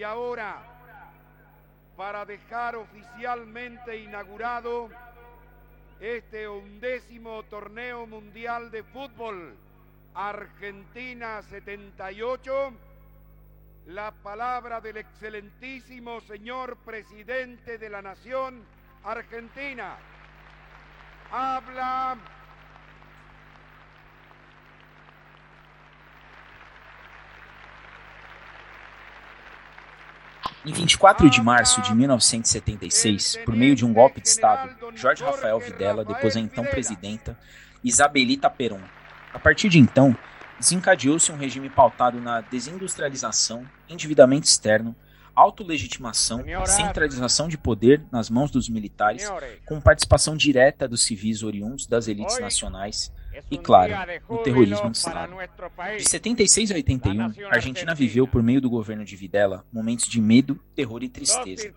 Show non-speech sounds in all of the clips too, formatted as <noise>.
Y ahora, para dejar oficialmente inaugurado este undécimo torneo mundial de fútbol Argentina 78, la palabra del excelentísimo señor presidente de la Nación Argentina. Habla Em 24 de março de 1976, por meio de um golpe de Estado, Jorge Rafael Videla depôs a então presidenta Isabelita Perón. A partir de então, desencadeou-se um regime pautado na desindustrialização, endividamento externo, autolegitimação, centralização de poder nas mãos dos militares, com participação direta dos civis oriundos das elites nacionais e, claro, no terrorismo de Estado. De 76 a 81, a Argentina viveu, por meio do governo de Videla, momentos de medo, terror e tristeza.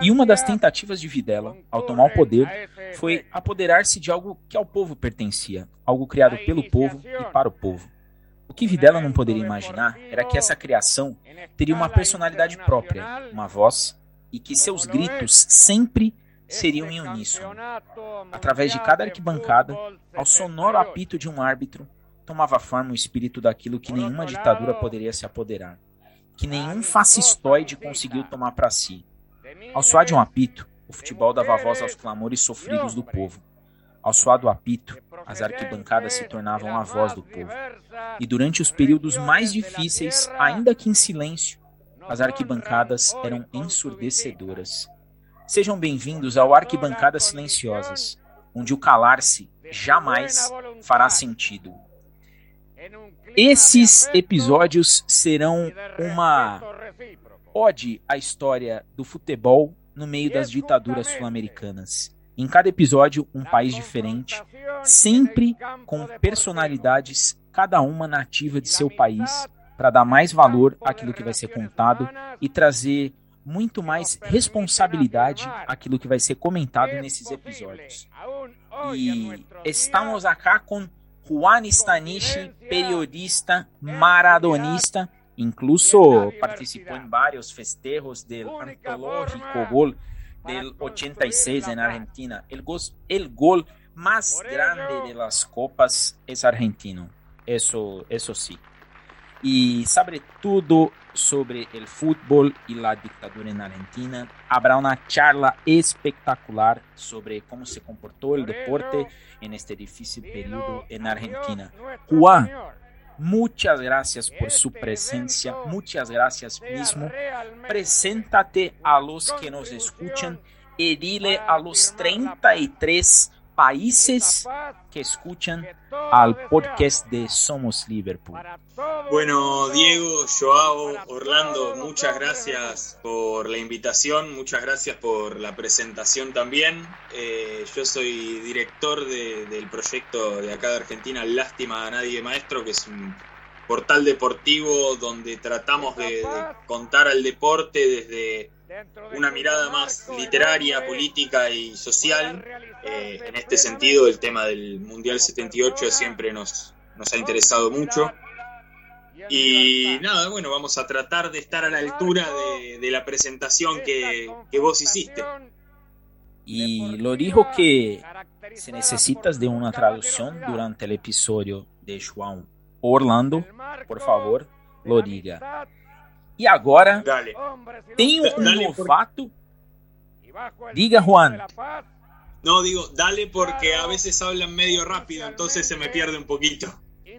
E uma das tentativas de Videla, ao tomar o poder, foi apoderar-se de algo que ao povo pertencia, algo criado pelo povo e para o povo. O que Videla não poderia imaginar era que essa criação teria uma personalidade própria, uma voz, e que seus gritos sempre seriam em uníssono. Através de cada arquibancada, ao sonoro apito de um árbitro, tomava forma o espírito daquilo que nenhuma ditadura poderia se apoderar, que nenhum fascistoide conseguiu tomar para si. Ao soar de um apito, o futebol dava voz aos clamores sofridos do povo. Ao soar do apito, as arquibancadas se tornavam a voz do povo. E durante os períodos mais difíceis, ainda que em silêncio, as arquibancadas eram ensurdecedoras. Sejam bem-vindos ao Arquibancadas Silenciosas, onde o calar-se jamais fará sentido. Esses episódios serão uma ode à história do futebol no meio das ditaduras sul-americanas. Em cada episódio, um país diferente, sempre com personalidades, cada uma nativa de seu país, para dar mais valor àquilo que vai ser contado e trazer muito mais responsabilidade àquilo que vai ser comentado nesses episódios. E estamos acá com Juan Stanichi, periodista maradonista, incluso participou em vários festejos do antológico gol del 86 en Argentina. El gol, el gol más grande de las copas es argentino. Eso, eso sí. Y sobre todo sobre el fútbol y la dictadura en Argentina. Habrá una charla espectacular sobre cómo se comportó el deporte en este difícil periodo en Argentina. Juan, muchas gracias por su presencia, muchas gracias mismo. Preséntate a los que nos escuchan y dile a los 33 países que escuchan al podcast de Somos Liverpool. Bueno, Diego, Joao, Orlando, muchas gracias por la invitación, muchas gracias por la presentación también. Eh, yo soy director de, del proyecto de acá de Argentina, Lástima a Nadie Maestro, que es un portal deportivo donde tratamos de, de contar al deporte desde una mirada más literaria, política y social. Eh, en este sentido, el tema del Mundial 78 siempre nos, nos ha interesado mucho. Y nada, bueno, vamos a tratar de estar a la altura de, de la presentación que, que, vos hiciste. Y lo dijo que si necesitas de una traducción durante el episodio de João Orlando, por favor, lo diga. E agora Dale. tem um Dale novato. Diga, Juan. No, digo, dale porque a veces hablan medio rápido, entonces se me pierde un poquito.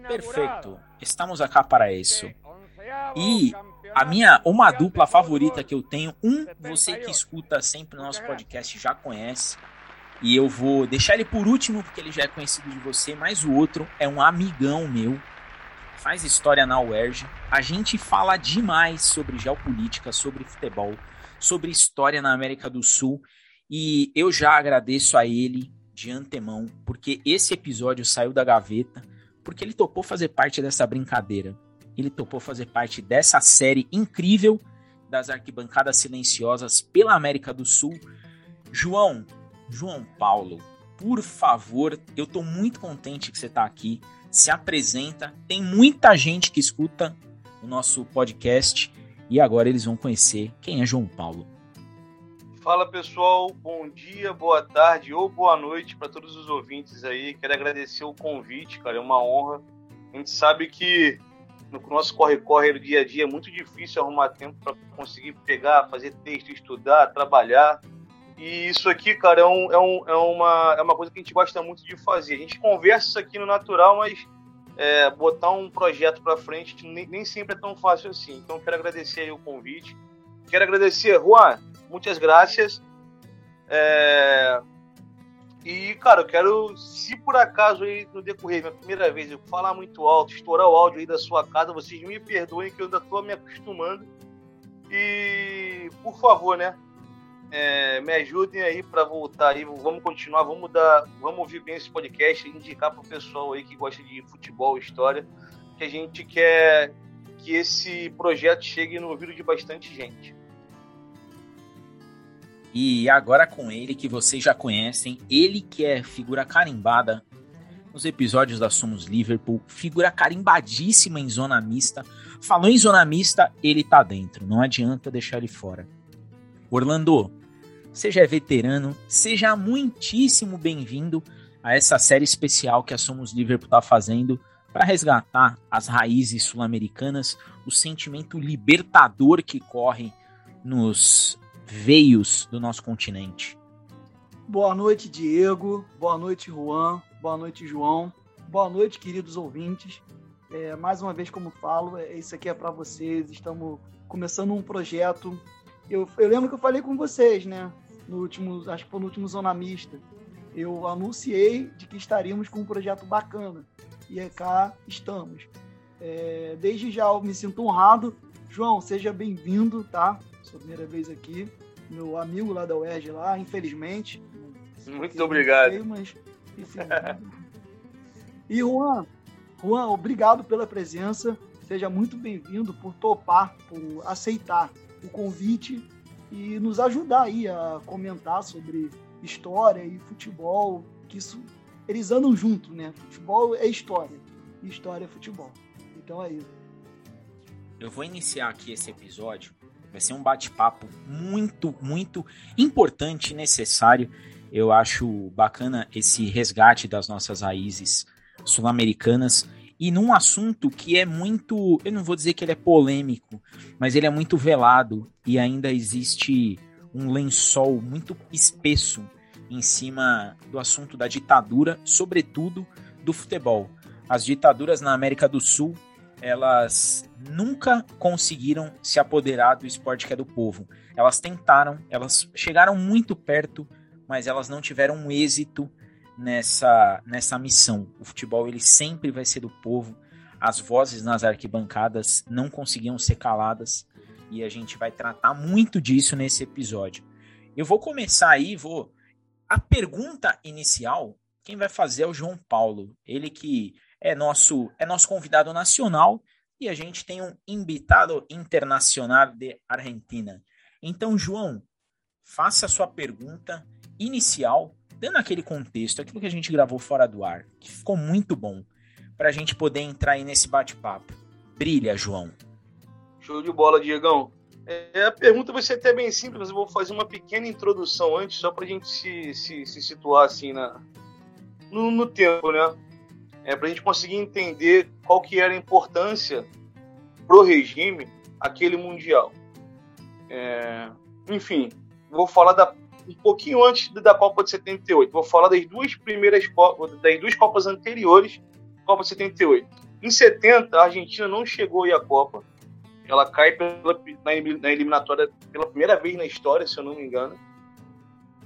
Perfeito. Estamos acá para isso. E a minha uma dupla favorita que eu tenho, um você que escuta sempre o nosso podcast já conhece. E eu vou deixar ele por último porque ele já é conhecido de você, mas o outro é um amigão meu faz história na UERJ. A gente fala demais sobre geopolítica, sobre futebol, sobre história na América do Sul. E eu já agradeço a ele de antemão, porque esse episódio saiu da gaveta, porque ele topou fazer parte dessa brincadeira. Ele topou fazer parte dessa série incrível das arquibancadas silenciosas pela América do Sul. João, João Paulo, por favor, eu tô muito contente que você tá aqui se apresenta. Tem muita gente que escuta o nosso podcast e agora eles vão conhecer quem é João Paulo. Fala pessoal, bom dia, boa tarde ou boa noite para todos os ouvintes aí. Quero agradecer o convite, cara, é uma honra. A gente sabe que no nosso corre-corre do dia a dia é muito difícil arrumar tempo para conseguir pegar, fazer texto, estudar, trabalhar. E isso aqui, cara, é, um, é, um, é, uma, é uma coisa que a gente gosta muito de fazer. A gente conversa isso aqui no natural, mas é, botar um projeto para frente nem, nem, sempre é tão fácil assim. Então, quero agradecer o convite. Quero agradecer, Juan, muitas graças. É... E, cara, eu quero, se por acaso aí no decorrer, minha primeira vez, eu falar muito alto, estourar o áudio aí da sua casa, vocês me perdoem que eu ainda tô me acostumando. E, por favor, né, é, me ajudem aí para voltar aí. Vamos continuar, vamos dar, vamos ouvir bem esse podcast e indicar para o pessoal aí que gosta de futebol, história, que a gente quer que esse projeto chegue no ouvido de bastante gente. E agora com ele que vocês já conhecem, ele que é figura carimbada nos episódios da Somos Liverpool, figura carimbadíssima em zona mista. Falou em zona mista, ele tá dentro, não adianta deixar ele fora. Orlando, seja veterano, seja muitíssimo bem-vindo a essa série especial que a Somos Liverpool está fazendo para resgatar as raízes sul-americanas, o sentimento libertador que corre nos veios do nosso continente. Boa noite, Diego. Boa noite, Juan. Boa noite, João. Boa noite, queridos ouvintes. É, mais uma vez, como falo, é, isso aqui é para vocês. Estamos começando um projeto eu, eu lembro que eu falei com vocês, né? No último, acho que foi no último Zona Mista. Eu anunciei de que estaríamos com um projeto bacana. E cá estamos. É, desde já eu me sinto honrado. João, seja bem-vindo, tá? Sua primeira vez aqui. Meu amigo lá da UERJ lá, infelizmente. Muito obrigado. Sei, mas, e Juan, Juan, obrigado pela presença. Seja muito bem-vindo por topar, por aceitar o convite e nos ajudar aí a comentar sobre história e futebol, que isso eles andam junto, né? Futebol é história e história é futebol. Então é isso. Eu vou iniciar aqui esse episódio. Vai ser um bate-papo muito, muito importante e necessário. Eu acho bacana esse resgate das nossas raízes sul-americanas e num assunto que é muito, eu não vou dizer que ele é polêmico, mas ele é muito velado e ainda existe um lençol muito espesso em cima do assunto da ditadura, sobretudo do futebol. As ditaduras na América do Sul, elas nunca conseguiram se apoderar do esporte que é do povo. Elas tentaram, elas chegaram muito perto, mas elas não tiveram um êxito nessa, nessa missão. O futebol ele sempre vai ser do povo. As vozes nas arquibancadas não conseguiam ser caladas e a gente vai tratar muito disso nesse episódio. Eu vou começar aí, vou a pergunta inicial, quem vai fazer é o João Paulo, ele que é nosso é nosso convidado nacional e a gente tem um invitado internacional de Argentina. Então, João, faça a sua pergunta inicial dando aquele contexto, aquilo que a gente gravou fora do ar, que ficou muito bom, para a gente poder entrar aí nesse bate-papo. Brilha, João. Show de bola, Diegão. É, a pergunta vai ser até bem simples, mas eu vou fazer uma pequena introdução antes, só para a gente se, se, se, situar assim na, no, no tempo, né? É, para a gente conseguir entender qual que era a importância pro regime aquele mundial. É, enfim, vou falar da um pouquinho antes da Copa de 78. Vou falar das duas primeiras Copas, das duas Copas anteriores, Copa de 78. Em 70, a Argentina não chegou à Copa. Ela cai pela, na, na, eliminatória pela primeira vez na história, se eu não me engano.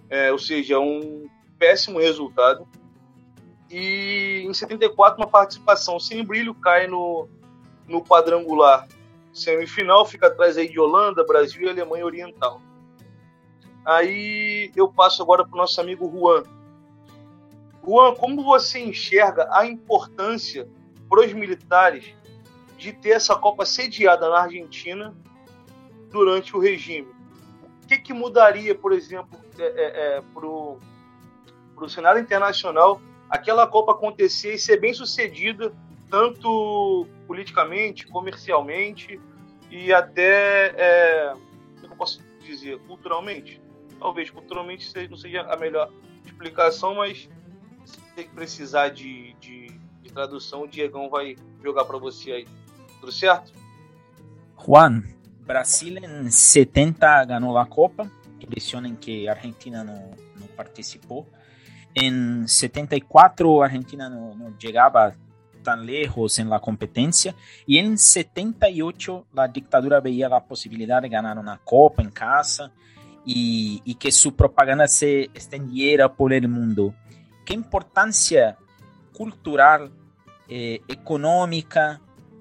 É, ou seja, um péssimo resultado. E em 74, uma participação sem brilho, cai no, no quadrangular semifinal, fica atrás aí de Holanda, Brasil e Alemanha Oriental. Aí eu passo agora para o nosso amigo Juan. Juan, como você enxerga a importância para os militares de ter essa Copa sediada na Argentina durante o regime? O que, que mudaria, por exemplo, é, é, é, para o cenário internacional aquela Copa acontecer e ser bem sucedida, tanto politicamente, comercialmente e até, é, como posso dizer, culturalmente. Talvez culturalmente não seja a melhor explicação, mas se precisar de, de, de tradução, o Diegão vai jogar para você aí. Tudo certo? Juan, Brasil em 70 ganhou a Copa, edição em que a Argentina não, não participou. Em 74 a Argentina não, não chegava tan lejos en la competencia. Y en 78 la dictadura veía la posibilidad de ganar una copa en casa y, y que su propaganda se extendiera por el mundo. ¿Qué importancia cultural, eh, económica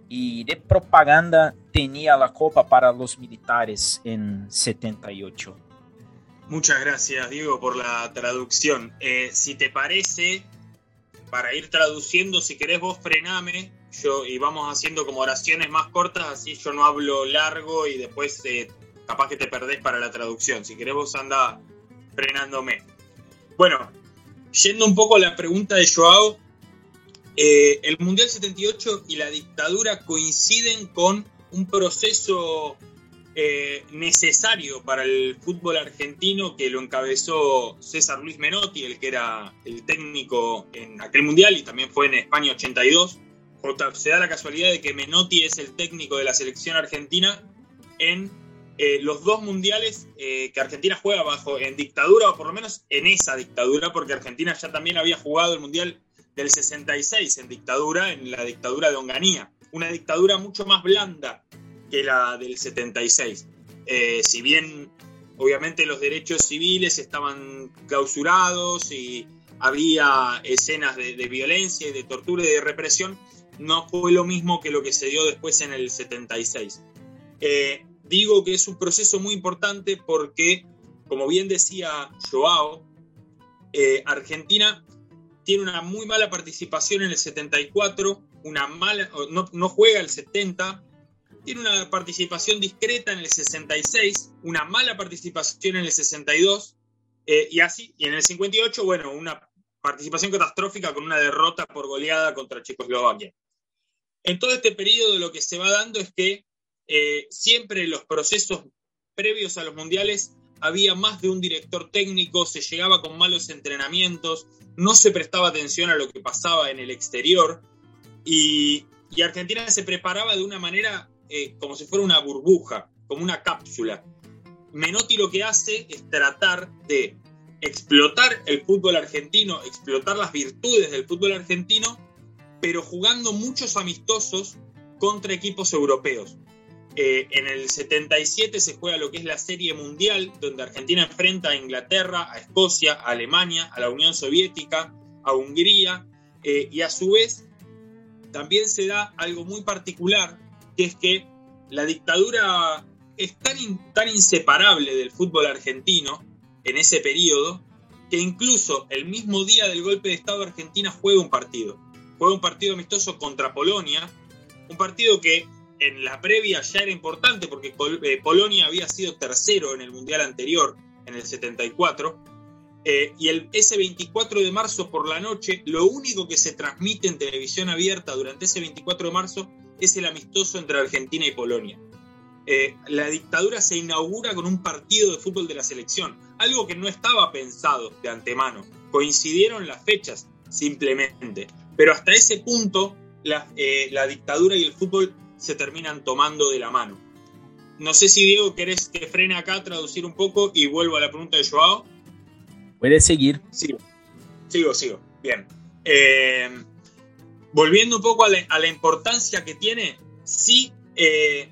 y de propaganda tenía la copa para los militares en 78? Muchas gracias, Diego, por la traducción. Eh, si te parece, para ir traduciendo, si querés vos frename yo, y vamos haciendo como oraciones más cortas, así yo no hablo largo y después eh, capaz que te perdés para la traducción. Si querés vos anda frenándome. Bueno, yendo un poco a la pregunta de Joao, eh, el Mundial 78 y la dictadura coinciden con un proceso eh, necesario para el fútbol argentino que lo encabezó César Luis Menotti, el que era el técnico en aquel mundial y también fue en España 82. Se da la casualidad de que Menotti es el técnico de la selección argentina en eh, los dos mundiales eh, que Argentina juega bajo en dictadura, o por lo menos en esa dictadura, porque Argentina ya también había jugado el mundial del 66 en dictadura, en la dictadura de Onganía. Una dictadura mucho más blanda que la del 76. Eh, si bien obviamente los derechos civiles estaban clausurados y había escenas de, violencia y de tortura y de represión, no fue lo mismo que lo que se dio después en el 76. Eh, digo que es un proceso muy importante porque, como bien decía Joao, eh, Argentina tiene una muy mala participación en el 74, una mala, no, no juega el 70, tiene una participación discreta en el 66, una mala participación en el 62, eh, y así, y en el 58, bueno, una participación catastrófica con una derrota por goleada contra Checoslovaquia. En todo este periodo lo que se va dando es que eh, siempre en los procesos previos a los mundiales había más de un director técnico, se llegaba con malos entrenamientos, no se prestaba atención a lo que pasaba en el exterior y, Argentina se preparaba de una manera eh, como si fuera una burbuja, como una cápsula. Menotti lo que hace es tratar de explotar el fútbol argentino, explotar las virtudes del fútbol argentino, pero jugando muchos amistosos contra equipos europeos. Eh, en el 77 se juega lo que es la Serie Mundial, donde Argentina enfrenta a Inglaterra, a Escocia, a Alemania, a la Unión Soviética, a Hungría, eh, y a su vez también se da algo muy particular, que es que la dictadura es tan, tan inseparable del fútbol argentino en ese periodo que incluso el mismo día del golpe de Estado Argentina juega un partido. Juega un partido amistoso contra Polonia, un partido que en la previa ya era importante porque eh, Polonia había sido tercero en el Mundial anterior, en el 74, eh, y ese 24 de marzo por la noche, lo único que se transmite en televisión abierta durante ese 24 de marzo es el amistoso entre Argentina y Polonia. Eh, la dictadura se inaugura con un partido de fútbol de la selección, algo que no estaba pensado de antemano. Coincidieron las fechas, simplemente. Pero hasta ese punto, la, eh, la dictadura y el fútbol se terminan tomando de la mano. No sé si Diego querés que frene acá, traducir un poco y vuelvo a la pregunta de Joao. Puedes seguir. Sigo, sigo, sigo. Bien. Eh, volviendo un poco a la, importancia que tiene, sí, eh,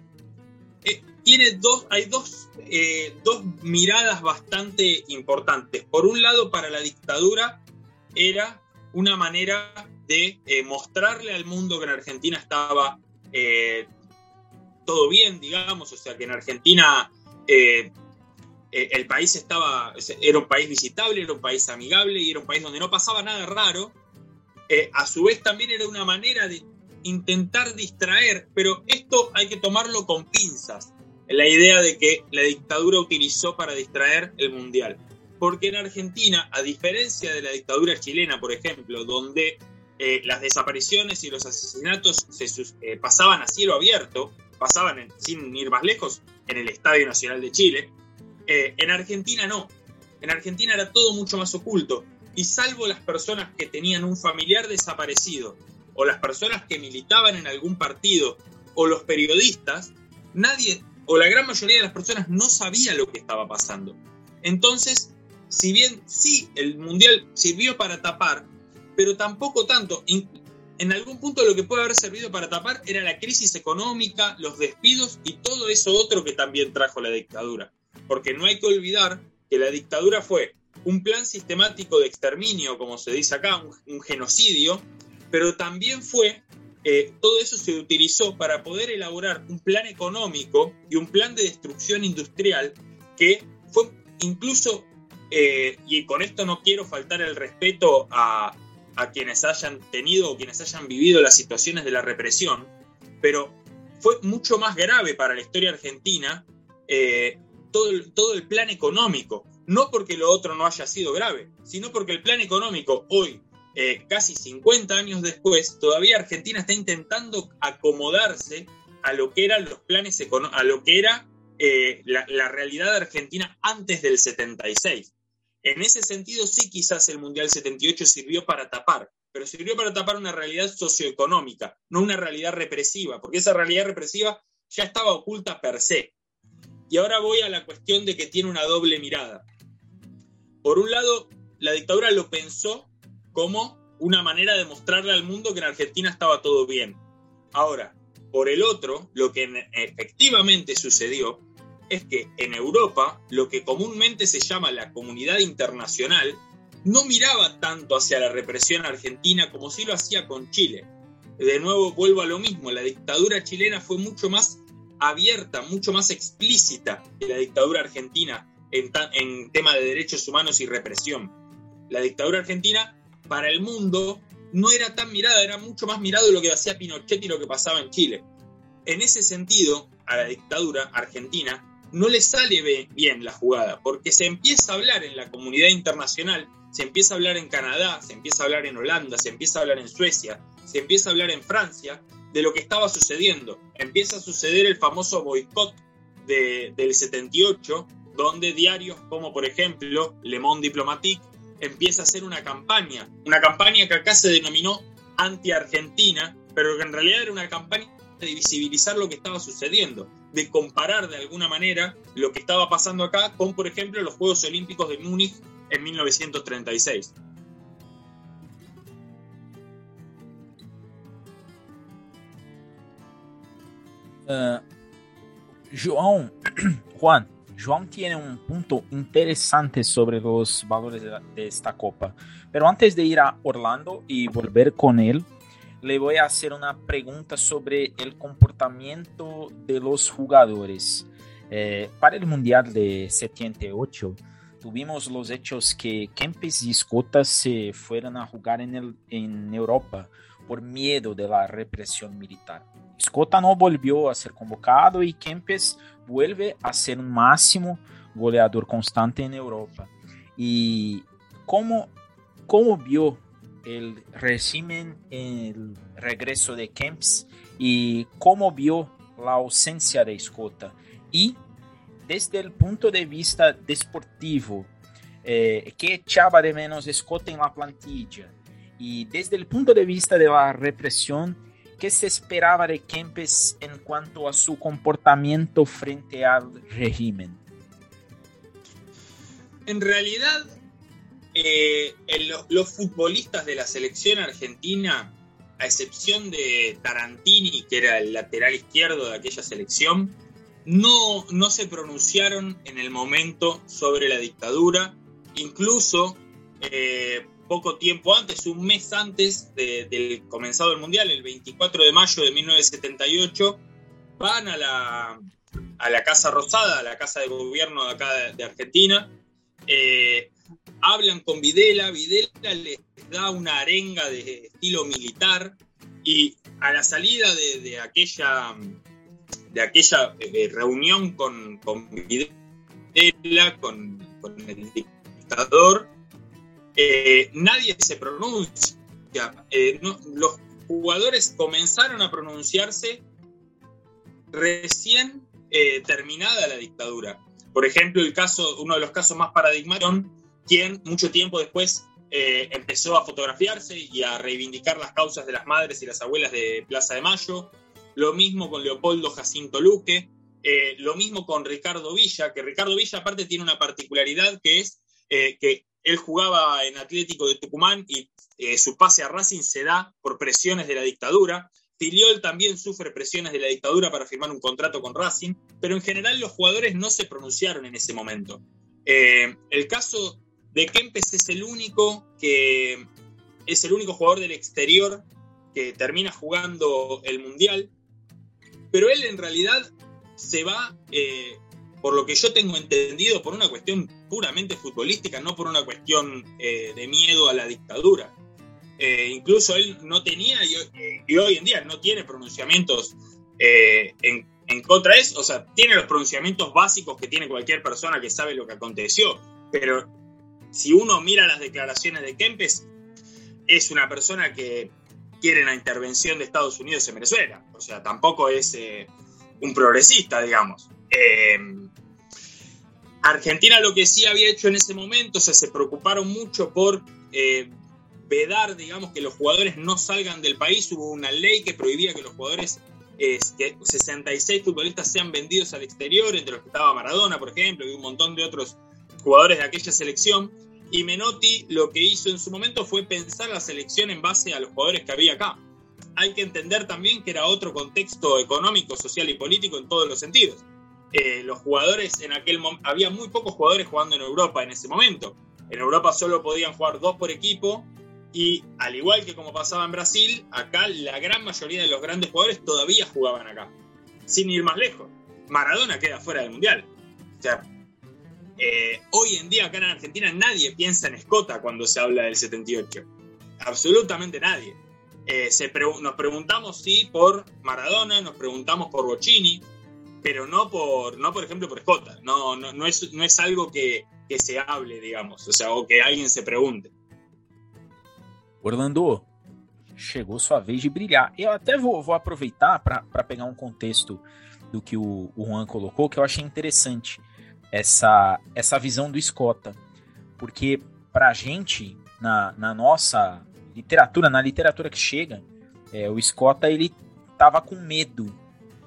eh, tiene dos, hay dos, dos miradas bastante importantes. Por un lado, para la dictadura era una manera de mostrarle al mundo que en Argentina estaba todo bien, digamos, o sea, que en Argentina el país estaba, era un país visitable, era un país amigable y era un país donde no pasaba nada raro eh, a su vez también era una manera de intentar distraer, pero esto hay que tomarlo con pinzas, la idea de que la dictadura utilizó para distraer el mundial. Porque en Argentina, a diferencia de la dictadura chilena, por ejemplo, donde eh, las desapariciones y los asesinatos se eh, pasaban a cielo abierto, pasaban, sin ir más lejos, en el Estadio Nacional de Chile. Eh, en Argentina no. En Argentina era todo mucho más oculto. Y salvo las personas que tenían un familiar desaparecido, o las personas que militaban en algún partido, o los periodistas, nadie, o la gran mayoría de las personas no sabía lo que estaba pasando. Entonces, si bien sí, el Mundial sirvió para tapar, pero tampoco tanto. En algún punto lo que puede haber servido para tapar era la crisis económica, los despidos y todo eso otro que también trajo la dictadura. Porque no hay que olvidar que la dictadura fue un plan sistemático de exterminio, como se dice acá, un, genocidio, pero también fue, eh, todo eso se utilizó para poder elaborar un plan económico y un plan de destrucción industrial que fue incluso, eh, y con esto no quiero faltar el respeto a, a quienes hayan tenido o quienes hayan vivido las situaciones de la represión, pero fue mucho más grave para la historia argentina eh, todo, el, todo el plan económico. No porque lo otro no haya sido grave, sino porque el plan económico hoy, eh, casi 50 años después, todavía Argentina está intentando acomodarse a lo que eran los planes a lo que era eh, la, la realidad argentina antes del 76. En ese sentido, sí, quizás el Mundial 78 sirvió para tapar, pero sirvió para tapar una realidad socioeconómica, no una realidad represiva, porque esa realidad represiva ya estaba oculta per se. Y ahora voy a la cuestión de que tiene una doble mirada. Por un lado, la dictadura lo pensó como una manera de mostrarle al mundo que en Argentina estaba todo bien. Ahora, por el otro, lo que efectivamente sucedió es que en Europa lo que comúnmente se llama la comunidad internacional no miraba tanto hacia la represión argentina como si lo hacía con Chile. De nuevo vuelvo a lo mismo, la dictadura chilena fue mucho más abierta, mucho más explícita que la dictadura argentina en, en tema de derechos humanos y represión. La dictadura argentina para el mundo no era tan mirada, era mucho más mirado lo que hacía Pinochet y lo que pasaba en Chile. En ese sentido, a la dictadura argentina no le sale bien la jugada, porque se empieza a hablar en la comunidad internacional, se empieza a hablar en Canadá, se empieza a hablar en Holanda, se empieza a hablar en Suecia, se empieza a hablar en Francia de lo que estaba sucediendo. Empieza a suceder el famoso boicot del 78, donde diarios como por ejemplo Le Monde Diplomatique empieza a hacer una campaña, una campaña que acá se denominó anti-argentina, pero que en realidad era una campaña de visibilizar lo que estaba sucediendo, de comparar de alguna manera lo que estaba pasando acá con, por ejemplo, los Juegos Olímpicos de Múnich en 1936. Uh, João, <clears throat> Juan, tiene un punto interesante sobre los valores de esta copa. Pero antes de ir a Orlando y volver con él, le voy a hacer una pregunta sobre el comportamiento de los jugadores. Eh, para el Mundial de 78, tuvimos los hechos que Kempes y Escota se fueron a jugar en, Europa por miedo de la represión militar. Escota no volvió a ser convocado y Kempes vuelve a ser un máximo goleador constante en Europa. ¿Y cómo, cómo vio el régimen, el regreso de Kempis y cómo vio la ausencia de Escota. Y desde el punto de vista deportivo, eh, ¿qué echaba de menos Escota en la plantilla? Y desde el punto de vista de la represión, ¿qué se esperaba de Kempes en cuanto a su comportamiento frente al régimen? En realidad, eh, los futbolistas de la selección argentina, a excepción de Tarantini, que era el lateral izquierdo de aquella selección, no, no se pronunciaron en el momento sobre la dictadura. Incluso eh, poco tiempo antes, un mes antes del comenzado del Mundial, el 24 de mayo de 1978, van a la, a la Casa Rosada, a la Casa de Gobierno de acá de, Argentina. Eh, hablan con Videla, Videla les da una arenga de estilo militar y a la salida de, aquella, de aquella eh, reunión con, con Videla, con, el dictador, eh, nadie se pronuncia. Eh, los jugadores comenzaron a pronunciarse recién terminada la dictadura. Por ejemplo, el caso, uno de los casos más paradigmáticos, quien mucho tiempo después eh, empezó a fotografiarse y a reivindicar las causas de las madres y las abuelas de Plaza de Mayo. Lo mismo con Leopoldo Jacinto Luque. Eh, lo mismo con Ricardo Villa, que Ricardo Villa aparte tiene una particularidad que es que él jugaba en Atlético de Tucumán y su pase a Racing se da por presiones de la dictadura. Filiol también sufre presiones de la dictadura para firmar un contrato con Racing, pero en general los jugadores no se pronunciaron en ese momento. Eh, el caso de Kempes es el único que es el único jugador del exterior que termina jugando el mundial, pero él en realidad se va, eh, por lo que yo tengo entendido, por una cuestión puramente futbolística, no por una cuestión eh, de miedo a la dictadura. Eh, incluso él no tenía y, hoy en día no tiene pronunciamientos eh, en, contra de eso, o sea, tiene los pronunciamientos básicos que tiene cualquier persona que sabe lo que aconteció, pero si uno mira las declaraciones de Kempes, es una persona que quiere la intervención de Estados Unidos en Venezuela, o sea, tampoco es eh, un progresista, digamos. Argentina lo que sí había hecho en ese momento, o sea, se preocuparon mucho por vedar, digamos, que los jugadores no salgan del país. Hubo una ley que prohibía que los jugadores, que 66 futbolistas sean vendidos al exterior, entre los que estaba Maradona, por ejemplo, y un montón de otros jugadores de aquella selección. Y Menotti lo que hizo en su momento fue pensar la selección en base a los jugadores que había acá. Hay que entender también que era otro contexto económico, social y político en todos los sentidos. Eh, los jugadores en aquel momento, había muy pocos jugadores jugando en Europa en ese momento. En Europa solo podían jugar dos por equipo y al igual que como pasaba en Brasil, acá la gran mayoría de los grandes jugadores todavía jugaban acá. Sin ir más lejos. Maradona queda fuera del Mundial. O sea, eh, hoy en día acá en Argentina nadie piensa en Escota cuando se habla del 78. Absolutamente nadie. Eh, nos preguntamos si por Maradona, nos preguntamos por Bocini, pero no por, no por ejemplo por Escota. No, no, no, es, no es algo que, que se hable, digamos, o sea, o que alguien se pregunte. Orlando, chegou sua vez de brilhar. Eu até vou, vou aproveitar para pegar um contexto do que o, o Juan colocou, que eu achei interessante essa, essa visão do Escota. Porque para a gente, na, na nossa literatura, na literatura que chega, é, o Escota ele tava com medo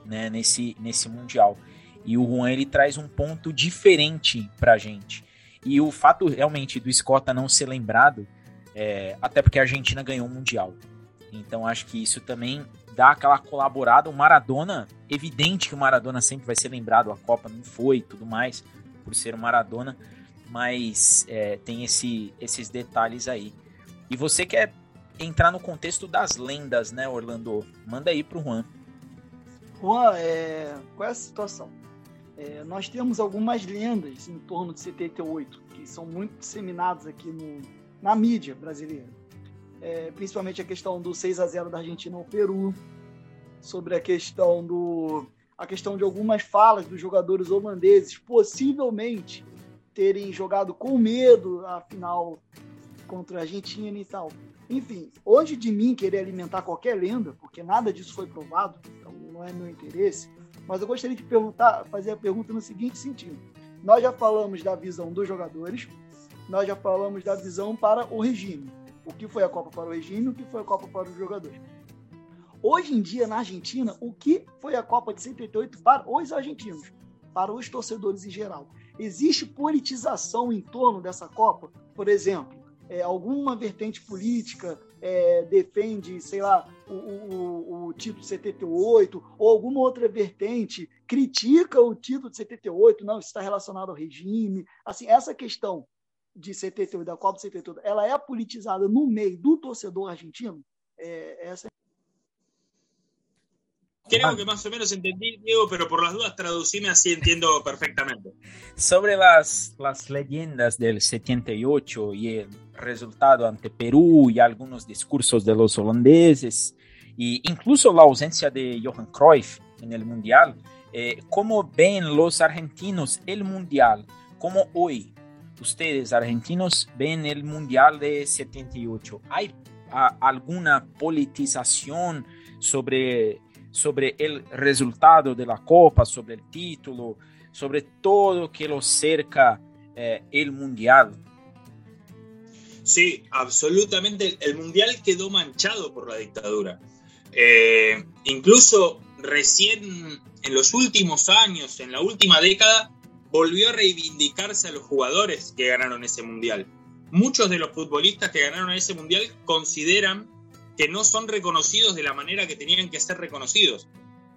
né, nesse, nesse Mundial. E o Juan ele traz um ponto diferente para a gente. E o fato realmente do Escota não ser lembrado é, até porque a Argentina ganhou o Mundial. Então acho que isso também dá aquela colaborada. O Maradona, evidente que o Maradona sempre vai ser lembrado, a Copa não foi tudo mais, por ser o Maradona, mas é, tem esse, esses detalhes aí. E você quer entrar no contexto das lendas, né, Orlando? Manda aí pro Juan. Juan, é, qual é a situação? É, nós temos algumas lendas em torno de 78, que são muito disseminadas aqui no, na mídia brasileira. É, principalmente a questão do 6 a 0 da Argentina ao Peru, sobre a questão do a questão de algumas falas dos jogadores holandeses possivelmente terem jogado com medo a final contra a Argentina e tal. Enfim, hoje de mim querer alimentar qualquer lenda, porque nada disso foi provado, então não é meu interesse, mas eu gostaria de perguntar, fazer a pergunta no seguinte sentido. Nós já falamos da visão dos jogadores, nós já falamos da visão para o regime. O que foi a Copa para o regime, o que foi a Copa para os jogadores. Hoje em dia, na Argentina, o que foi a Copa de 78 para os argentinos, para os torcedores em geral? Existe politização em torno dessa Copa? Por exemplo, é, alguma vertente política é, defende, sei lá, o, o, o, título 78, ou alguma outra vertente critica o título de 78, não, isso está relacionado ao regime. Assim, essa questão de 78, da Copa de 78, ela é politizada no meio do torcedor argentino? É, essa Creo que más o menos entendí, Diego, pero por las dudas traducime así entiendo perfectamente. Sobre las, las leyendas del 78 y el resultado ante Perú y algunos discursos de los holandeses, e incluso la ausencia de Johan Cruyff en el Mundial, eh, ¿cómo ven los argentinos el Mundial? como hoy ustedes, argentinos, ven el Mundial de 78? ¿Hay alguna politización sobre, sobre el resultado de la Copa, sobre el título, sobre todo que lo cerca eh, el Mundial. Sí, absolutamente. El Mundial quedó manchado por la dictadura. Eh, incluso recién en los últimos años, en la última década, volvió a reivindicarse a los jugadores que ganaron ese Mundial. Muchos de los futbolistas que ganaron ese Mundial consideran que no son reconocidos de la manera que tenían que ser reconocidos.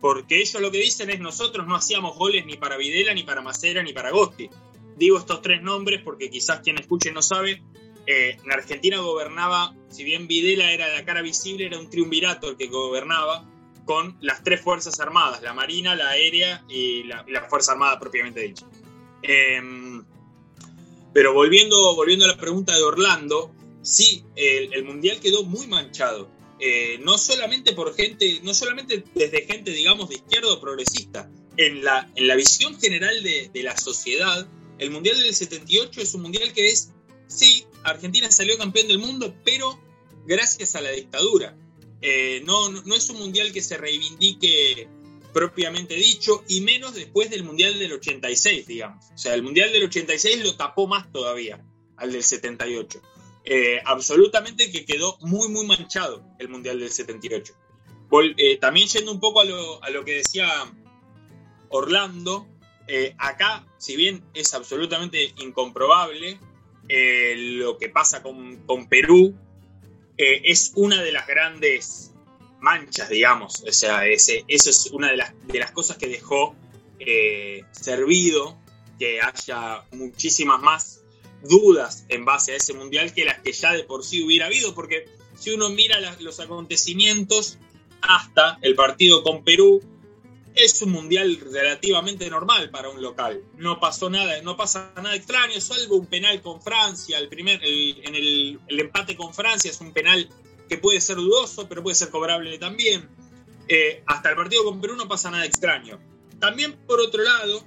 Porque ellos lo que dicen es nosotros no hacíamos goles ni para Videla, ni para Macera, ni para Gosti. Digo estos tres nombres porque quizás quien escuche no sabe. Eh, en Argentina gobernaba, si bien Videla era la cara visible, era un triunvirato el que gobernaba con las tres Fuerzas Armadas, la Marina, la Aérea y la, Fuerza Armada propiamente dicha. Em, pero volviendo, volviendo a la pregunta de Orlando, sí, el, Mundial quedó muy manchado. Eh, no solamente por gente, no solamente desde gente, digamos, de izquierda o progresista. En la, en la visión general de, la sociedad, el Mundial del 78 es un Mundial que es, sí, Argentina salió campeón del mundo, pero gracias a la dictadura. Eh, no, no es un Mundial que se reivindique propiamente dicho, y menos después del Mundial del 86, digamos. O sea, el Mundial del 86 lo tapó más todavía al del 78. Eh, absolutamente que quedó muy, muy manchado el Mundial del 78. Eh, también yendo un poco a lo, que decía Orlando, eh, acá, si bien es absolutamente incomprobable lo que pasa con, Perú, es una de las grandes manchas, digamos. O sea, ese, eso es una de las, de las cosas que dejó servido que haya muchísimas más dudas en base a ese mundial que las que ya de por sí hubiera habido, porque si uno mira los acontecimientos hasta el partido con Perú, es un mundial relativamente normal para un local. No pasó nada, no pasa nada extraño, salvo un penal con Francia, el primer, en el, empate con Francia es un penal que puede ser dudoso, pero puede ser cobrable también. Eh, hasta el partido con Perú no pasa nada extraño. También por otro lado,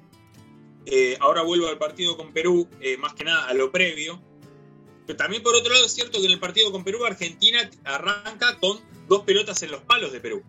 eh, ahora vuelvo al partido con Perú, eh, más que nada a lo previo. Pero también por otro lado es cierto que en el partido con Perú, Argentina arranca con dos pelotas en los palos de Perú.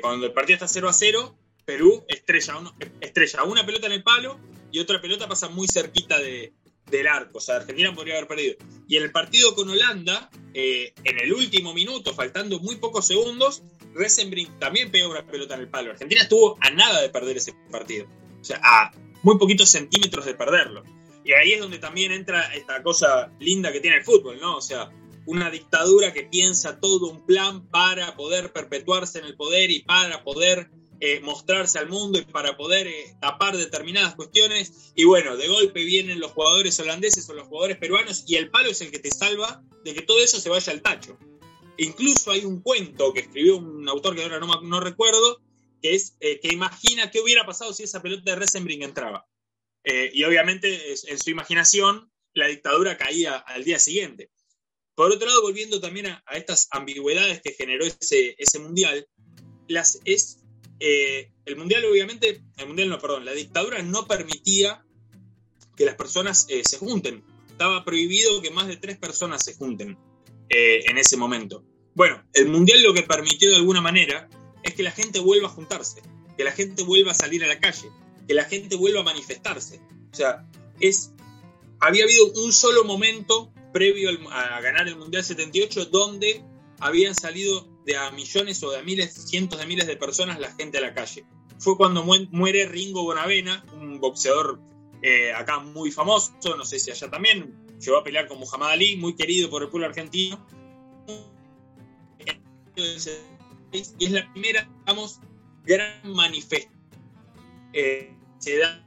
Cuando el partido está 0 a 0, Perú estrella una pelota en el palo y otra pelota pasa muy cerquita de, del arco. O sea, Argentina podría haber perdido. Y en el partido con Holanda, en el último minuto, faltando muy pocos segundos, Resenbrink también pega una pelota en el palo. Argentina estuvo a nada de perder ese partido. O sea, a muy poquitos centímetros de perderlo. Y ahí es donde también entra esta cosa linda que tiene el fútbol, ¿no? O sea, una dictadura que piensa todo un plan para poder perpetuarse en el poder y para poder eh, mostrarse al mundo y para poder eh, tapar determinadas cuestiones. Y bueno, de golpe vienen los jugadores holandeses o los jugadores peruanos y el palo es el que te salva de que todo eso se vaya al tacho. Incluso hay un cuento que escribió un autor que ahora no, recuerdo, que es eh, que imagina qué hubiera pasado si esa pelota de Resenbrink entraba. Y obviamente en su imaginación la dictadura caía al día siguiente. Por otro lado, volviendo también a, estas ambigüedades que generó ese mundial, las, es, eh, el mundial obviamente, el mundial no, perdón, la dictadura no permitía que las personas se junten. Estaba prohibido que más de tres personas se junten en ese momento. Bueno, el mundial lo que permitió de alguna manera es que la gente vuelva a juntarse, que la gente vuelva a salir a la calle, que la gente vuelva a manifestarse. O sea, es, había habido un solo momento previo a ganar el Mundial 78 donde habían salido de a millones o de a miles, cientos de miles de personas la gente a la calle. Fue cuando muere Ringo Bonavena, un boxeador eh, acá muy famoso, no sé si allá también, llegó a pelear con Muhammad Ali, muy querido por el pueblo argentino y es la primera, digamos, gran manifestación eh, se da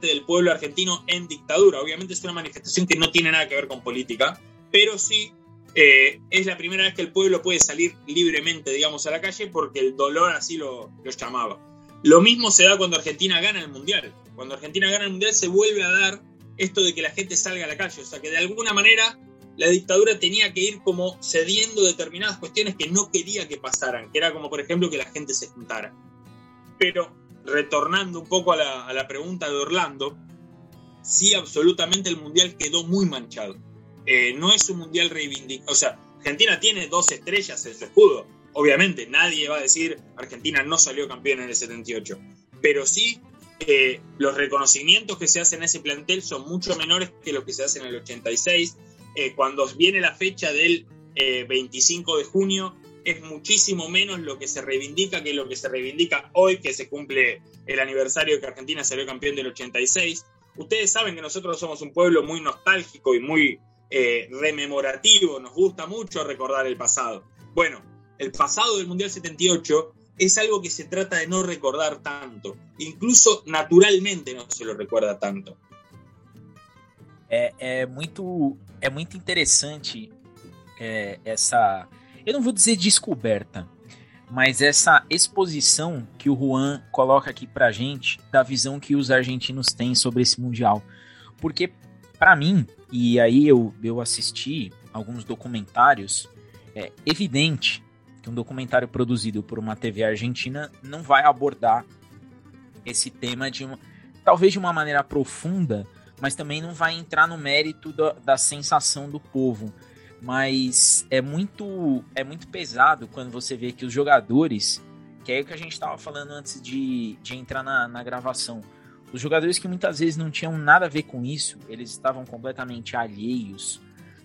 del pueblo argentino en dictadura. Obviamente es una manifestación que no tiene nada que ver con política, pero sí eh, es la primera vez que el pueblo puede salir libremente, digamos, a la calle porque el dolor así lo, lo llamaba. Lo mismo se da cuando Argentina gana el Mundial. Cuando Argentina gana el Mundial se vuelve a dar esto de que la gente salga a la calle. O sea, que de alguna manera la dictadura tenía que ir como cediendo determinadas cuestiones que no quería que pasaran, que era como por ejemplo que la gente se juntara. Pero retornando un poco a la, pregunta de Orlando, sí absolutamente el mundial quedó muy manchado. Eh, no es un mundial reivindicado, o sea, Argentina tiene dos estrellas en su escudo, obviamente nadie va a decir Argentina no salió campeón en el 78, pero sí eh, los reconocimientos que se hacen en ese plantel son mucho menores que los que se hacen en el 86. Eh, cuando viene la fecha del 25 de junio, es muchísimo menos lo que se reivindica que lo que se reivindica hoy, que se cumple el aniversario de que Argentina salió campeón del 86. Ustedes saben que nosotros somos un pueblo muy nostálgico y muy eh, rememorativo, nos gusta mucho recordar el pasado. Bueno, el pasado del Mundial 78 es algo que se trata de no recordar tanto, incluso naturalmente no se lo recuerda tanto. É, é muito, é muito interessante é, essa, eu não vou dizer descoberta, mas essa exposição que o Juan coloca aqui pra gente da visão que os argentinos têm sobre esse mundial. Porque para mim, e aí eu, eu assisti alguns documentários, é evidente que um documentário produzido por uma TV argentina não vai abordar esse tema de uma, talvez de uma maneira profunda, mas também não vai entrar no mérito da, da sensação do povo. Mas é muito é muito pesado quando você vê que os jogadores, que é o que a gente estava falando antes de, de entrar na, na gravação, os jogadores que muitas vezes não tinham nada a ver com isso, eles estavam completamente alheios,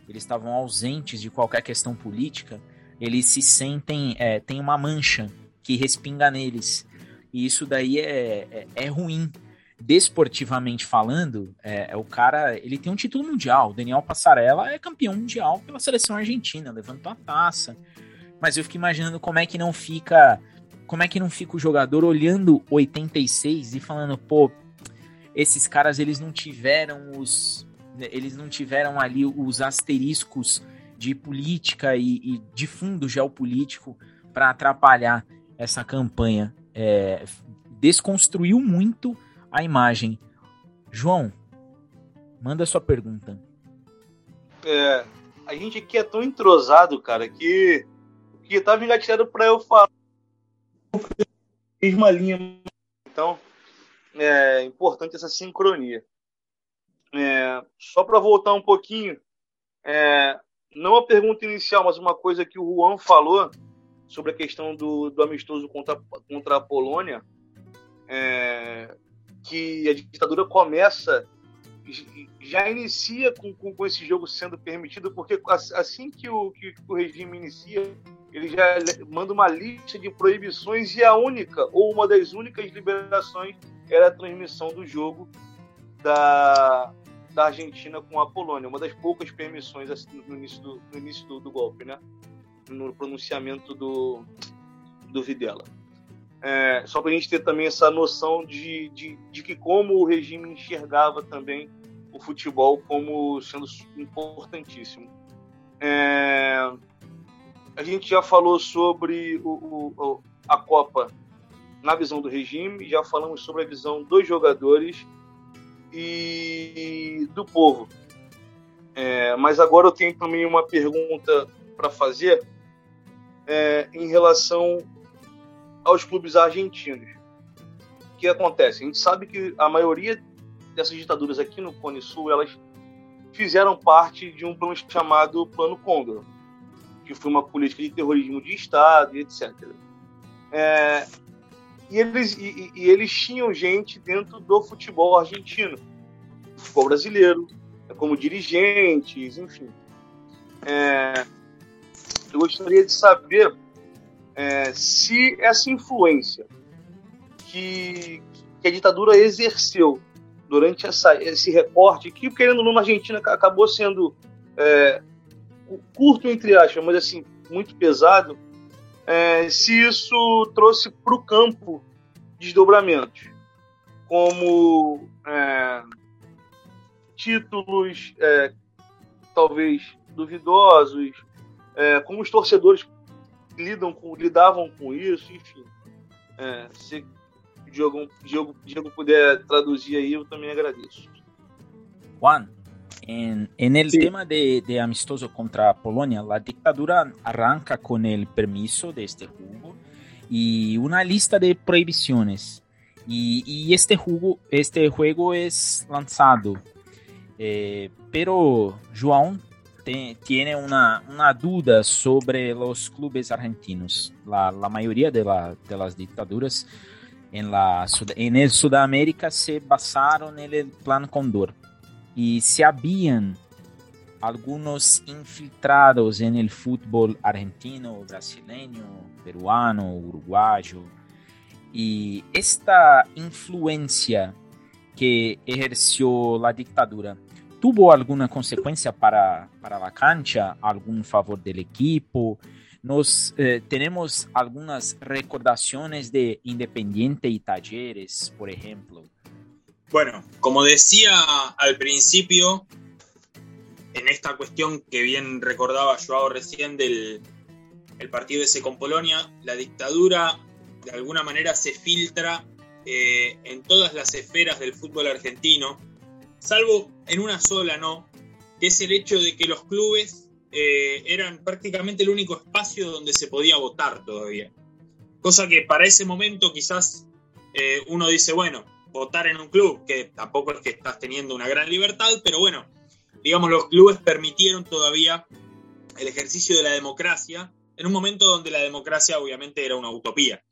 eles estavam ausentes de qualquer questão política, eles se sentem, é, tem uma mancha que respinga neles. E isso daí é, é, é ruim. Desportivamente falando, é, é, o cara, ele tem um título mundial. O Daniel Passarella é campeão mundial pela seleção argentina, levantou a taça. Mas eu fico imaginando como é que não fica, como é que não fica o jogador olhando 86 e falando, pô, esses caras eles não tiveram os eles não tiveram ali os asteriscos de política e, e de fundo geopolítico para atrapalhar essa campanha. É, desconstruiu muito a imagem. João, manda sua pergunta. É, a gente aqui é tão entrosado, cara, que que tava engatilhado para eu falar mesma linha. Então, é importante essa sincronia. É, só para voltar um pouquinho, é, não a pergunta inicial, mas uma coisa que o Juan falou sobre a questão do, do amistoso contra, contra a Polônia, é, que a ditadura começa, já inicia com, com, com, esse jogo sendo permitido, porque assim que o, que o regime inicia, ele já manda uma lista de proibições e a única, ou uma das únicas liberações era a transmissão do jogo da, da Argentina com a Polônia, uma das poucas permissões assim, no início do, no início do, do golpe, né? no pronunciamento do, do Videla. É, só para a gente ter também essa noção de, de, de que como o regime enxergava também o futebol como sendo importantíssimo. É, a gente já falou sobre o, o, a Copa na visão do regime, já falamos sobre a visão dos jogadores e do povo. É, mas agora eu tenho também uma pergunta para fazer é, em relação aos clubes argentinos. O que acontece? A gente sabe que a maioria dessas ditaduras aqui no Cone Sul, elas fizeram parte de um plano chamado Plano Condor, que foi uma política de terrorismo de Estado e etc. É, e eles, e, e, eles tinham gente dentro do futebol argentino, futebol brasileiro, como dirigentes, enfim. É, eu gostaria de saber é, se essa influência que, que, a ditadura exerceu durante essa, esse recorte, que querendo ou não na Argentina acabou sendo é, curto entre aspas, mas assim muito pesado, é, se isso trouxe para o campo desdobramentos, como é, títulos é, talvez duvidosos, é, como os torcedores lidam com, lidavam com isso, enfim. É, se o Diego, Diego, Diego puder traduzir aí, eu também agradeço. Juan, En, en, el sí. tema de, de, amistoso contra Polonia, la dictadura arranca con el permiso de este jugo y una lista de prohibiciones. Y, y este, jugo, este juego es lanzado. Eh, pero, João, tiene una, una, duda sobre los clubes argentinos. La, la mayoría de, la, de, las dictaduras en, la, en el Sudamérica se basaron en el Plan Condor y se habían algunos infiltrados en el fútbol argentino, brasileño, peruano, uruguayo. Y esta influencia que ejerció la dictadura tuvo alguna consecuencia para, para la cancha, algún favor del equipo. Nos eh, tenemos algunas recordaciones de Independiente y Talleres, por ejemplo. Bueno, como decía al principio, en esta cuestión que bien recordaba Joao recién del el partido ese con Polonia, la dictadura de alguna manera se filtra eh, en todas las esferas del fútbol argentino, salvo en una sola, ¿no? Que es el hecho de que los clubes eh, eran prácticamente el único espacio donde se podía votar todavía. Cosa que para ese momento quizás eh, uno dice, bueno, votar en un club, que tampoco es que estás teniendo una gran libertad, pero bueno, digamos, los clubes permitieron todavía el ejercicio de la democracia en un momento donde la democracia obviamente era una utopía.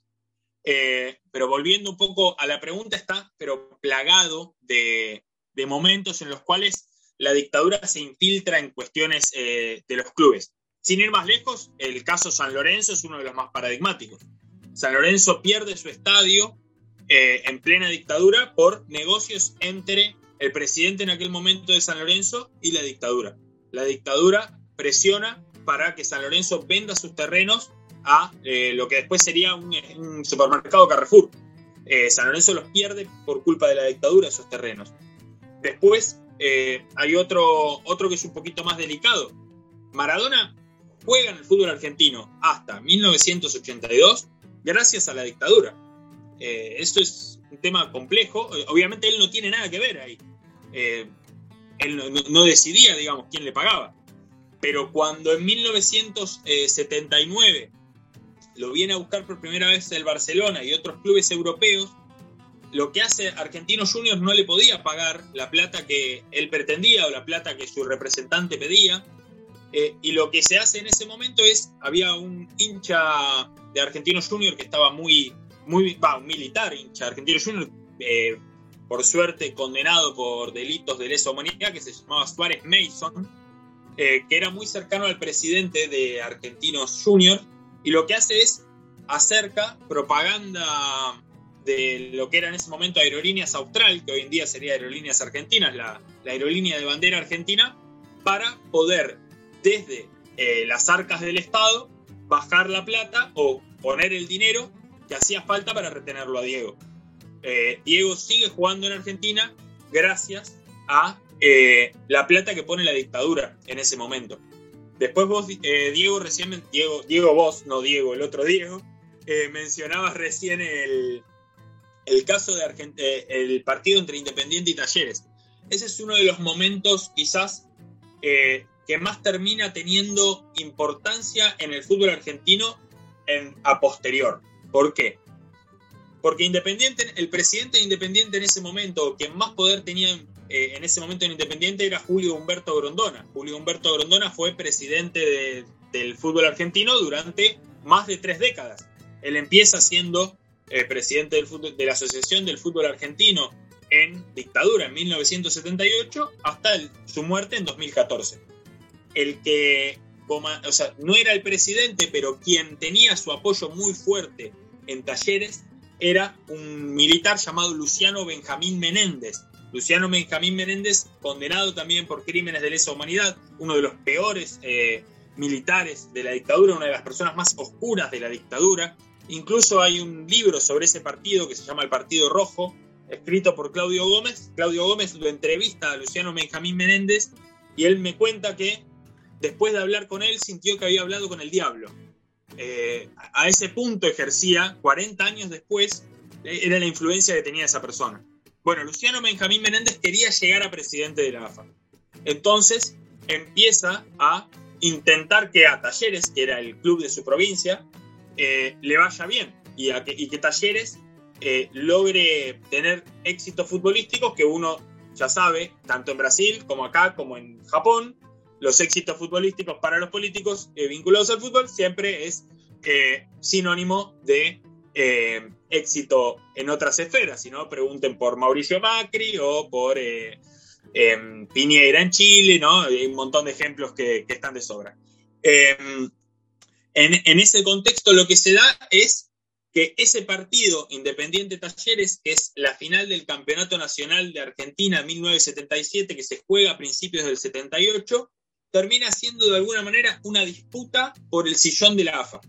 Eh, pero volviendo un poco a la pregunta, está pero plagado de, momentos en los cuales la dictadura se infiltra en cuestiones eh, de los clubes. Sin ir más lejos, el caso San Lorenzo es uno de los más paradigmáticos. San Lorenzo pierde su estadio eh, en plena dictadura por negocios entre el presidente en aquel momento de San Lorenzo y la dictadura. La dictadura presiona para que San Lorenzo venda sus terrenos a eh, lo que después sería un, supermercado Carrefour. Eh, San Lorenzo los pierde por culpa de la dictadura esos terrenos. Después hay otro, otro que es un poquito más delicado. Maradona juega en el fútbol argentino hasta 1982 gracias a la dictadura. Esto es un tema complejo. Obviamente él no tiene nada que ver ahí. él no, decidía, digamos, quién le pagaba. Pero cuando en 1979 lo viene a buscar por primera vez el Barcelona y otros clubes europeos, lo que hace Argentinos Juniors no le podía pagar la plata que él pretendía o la plata que su representante pedía. Eh, y lo que se hace en ese momento es, había un hincha de Argentinos Juniors que estaba muy, muy, va, un militar hincha de Argentinos Juniors, eh, por suerte condenado por delitos de lesa humanidad, que se llamaba Suárez Mason, eh, que era muy cercano al presidente de Argentinos Juniors, y lo que hace es acerca propaganda de lo que era en ese momento Aerolíneas Austral, que hoy en día sería Aerolíneas Argentinas, la, aerolínea de bandera argentina, para poder desde eh, las arcas del Estado bajar la plata o poner el dinero que hacía falta para retenerlo a Diego. Eh, Diego sigue jugando en Argentina gracias a eh, la plata que pone la dictadura en ese momento. Después vos, eh, Diego, recién, Diego, Diego vos, no Diego, el otro Diego, mencionabas recién el, el caso de Argentina, el partido entre Independiente y Talleres. Ese es uno de los momentos quizás que más termina teniendo importancia en el fútbol argentino en, a posterior. ¿Por qué? Porque Independiente, el presidente de Independiente en ese momento, quien más poder tenía eh, en ese momento en Independiente era Julio Humberto Grondona. Julio Humberto Grondona fue presidente del fútbol argentino durante más de tres décadas. Él empieza siendo eh, presidente de la Asociación del Fútbol Argentino en dictadura en 1978 hasta su muerte en 2014. El que, no era el presidente, pero quien tenía su apoyo muy fuerte en talleres era un militar llamado Luciano Benjamín Menéndez, Luciano Benjamín Menéndez, condenado también por crímenes de lesa humanidad, uno de los peores eh, militares de la dictadura, una de las personas más oscuras de la dictadura. Incluso hay un libro sobre ese partido que se llama El Partido Rojo, escrito por Claudio Gómez. Claudio Gómez lo entrevista a Luciano Benjamín Menéndez y él me cuenta que después de hablar con él sintió que había hablado con el diablo. Eh, a ese punto ejercía, 40 años después, eh, era la influencia que tenía esa persona. Bueno, Luciano Benjamín Menéndez quería llegar a presidente de la AFA. Entonces empieza a intentar que a Talleres, que era el club de su provincia, eh, le vaya bien y, que, Talleres logre tener éxitos futbolísticos que uno ya sabe, tanto en Brasil como acá, como en Japón, los éxitos futbolísticos para los políticos vinculados al fútbol siempre es sinónimo de éxito en otras esferas. Si no, pregunten por Mauricio Macri o por Piñera en Chile, ¿no? Hay un montón de ejemplos que, están de sobra. En, en, ese contexto lo que se da es que ese partido Independiente Talleres, que es la final del Campeonato Nacional de Argentina 1977, que se juega a principios del 78, termina siendo de alguna manera una disputa por el sillón de la AFA.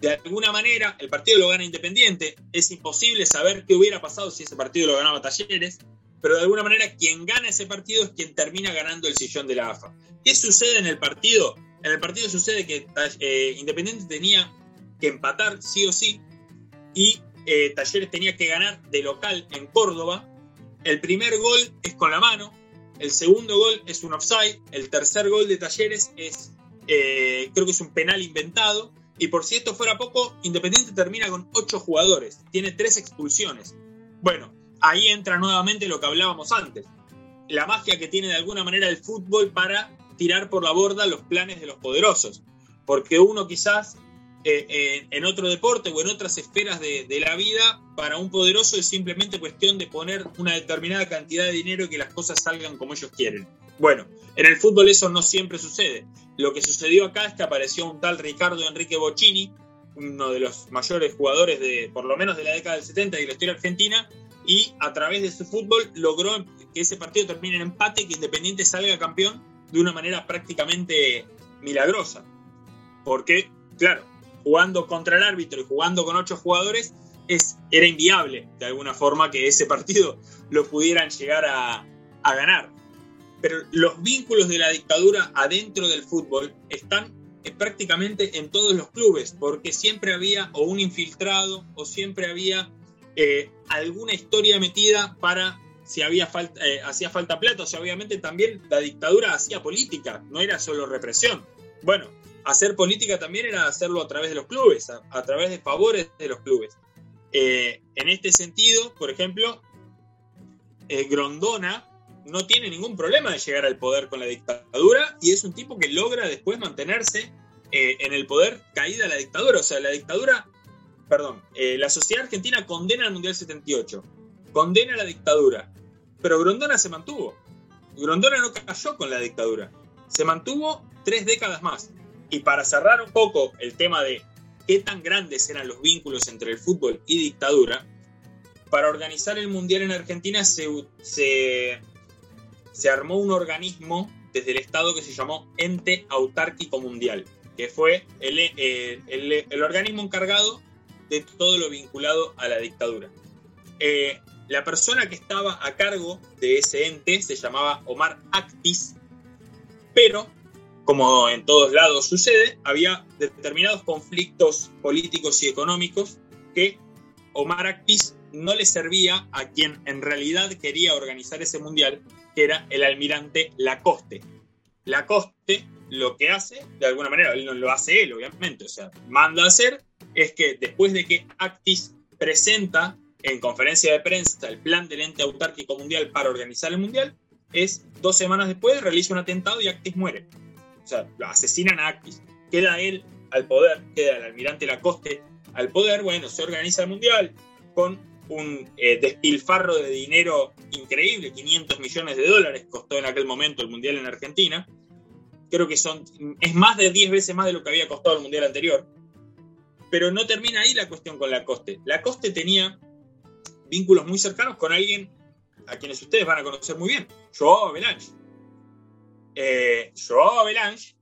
De alguna manera, el partido lo gana Independiente. Es imposible saber qué hubiera pasado si ese partido lo ganaba Talleres, pero de alguna manera quien gana ese partido es quien termina ganando el sillón de la AFA. ¿Qué sucede en el partido? En el partido sucede que eh, Independiente tenía que empatar sí o sí y eh, Talleres tenía que ganar de local en Córdoba. El primer gol es con la mano, el segundo gol es un offside, el tercer gol de Talleres es, eh, creo que es un penal inventado. Y por si esto fuera poco, Independiente termina con ocho jugadores, tiene tres expulsiones. Bueno, ahí entra nuevamente lo que hablábamos antes, la magia que tiene de alguna manera el fútbol para tirar por la borda los planes de los poderosos. Porque uno quizás eh, en otro deporte o en otras esferas de, la vida, para un poderoso es simplemente cuestión de poner una determinada cantidad de dinero y que las cosas salgan como ellos quieren. Bueno, en el fútbol eso no siempre sucede. Lo que sucedió acá es que apareció un tal Ricardo Enrique Bocini, uno de los mayores jugadores de, por lo menos de la década del 70 y de la historia argentina, y a través de su fútbol logró que ese partido termine en empate y que Independiente salga campeón de una manera prácticamente milagrosa. Porque, claro, jugando contra el árbitro y jugando con ocho jugadores, es, era inviable de alguna forma que ese partido lo pudieran llegar a, ganar. Pero los vínculos de la dictadura adentro del fútbol están eh, prácticamente en todos los clubes, porque siempre había o un infiltrado o siempre había eh, alguna historia metida para si había falta, eh, hacía falta plata, o sea, obviamente también la dictadura hacía política, no era solo represión. Bueno, hacer política también era hacerlo a través de los clubes, a, través de favores de los clubes. Eh, en este sentido, por ejemplo, eh, Grondona no tiene ningún problema de llegar al poder con la dictadura y es un tipo que logra después mantenerse eh, en el poder caída la dictadura. O sea, la dictadura, perdón, la sociedad argentina condena al Mundial 78, condena la dictadura, pero Grondona se mantuvo. Grondona no cayó con la dictadura, se mantuvo tres décadas más. Y para cerrar un poco el tema de qué tan grandes eran los vínculos entre el fútbol y dictadura, para organizar el Mundial en Argentina se, se, armó un organismo desde el Estado que se llamó Ente Autárquico Mundial, que fue el, el, organismo encargado de todo lo vinculado a la dictadura. Eh, la persona que estaba a cargo de ese ente se llamaba Omar Actis, pero como en todos lados sucede, había determinados conflictos políticos y económicos que Omar Actis no le servía a quien en realidad quería organizar ese mundial, que era el almirante Lacoste. Lacoste lo que hace, de alguna manera, no lo hace él, obviamente, o sea, manda a hacer, es que después de que Actis presenta en conferencia de prensa el plan del ente autárquico mundial para organizar el mundial, es dos semanas después realiza un atentado y Actis muere sea, lo asesinan a Actis, queda él al poder, queda el almirante Lacoste al poder, bueno, se organiza el mundial con un eh, despilfarro de dinero increíble, 500 millones de dólares costó en aquel momento el mundial en Argentina. Creo que son, es más de 10 veces más de lo que había costado el mundial anterior. Pero no termina ahí la cuestión con Lacoste. Lacoste tenía vínculos muy cercanos con alguien a quienes ustedes van a conocer muy bien, Joao eh, Joao Avalanche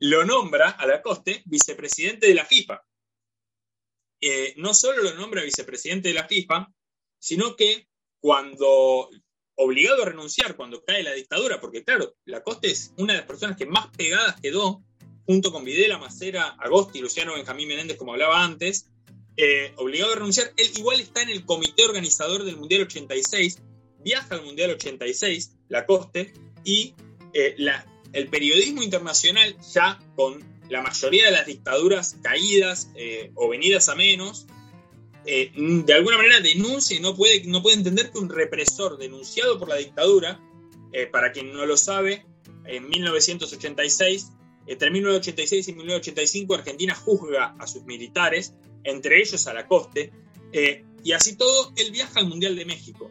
lo nombra a Lacoste vicepresidente de la FIFA. Eh, no solo lo nombra vicepresidente de la FIFA, sino que cuando obligado a renunciar cuando cae la dictadura, porque claro, Lacoste es una de las personas que más pegadas quedó, junto con Videla, Macera, Agosti, Luciano Benjamín Menéndez, como hablaba antes, eh, obligado a renunciar, él igual está en el comité organizador del Mundial 86, viaja al Mundial 86, Lacoste, y eh, el periodismo internacional, ya con la mayoría de las dictaduras caídas eh, o venidas a menos, eh, de alguna manera denuncia y no puede, no puede entender que un represor denunciado por la dictadura, para quien no lo sabe, en 1986, entre 1986 y 1985 Argentina juzga a sus militares, entre ellos a la coste, eh, y así todo él viaja al Mundial de México.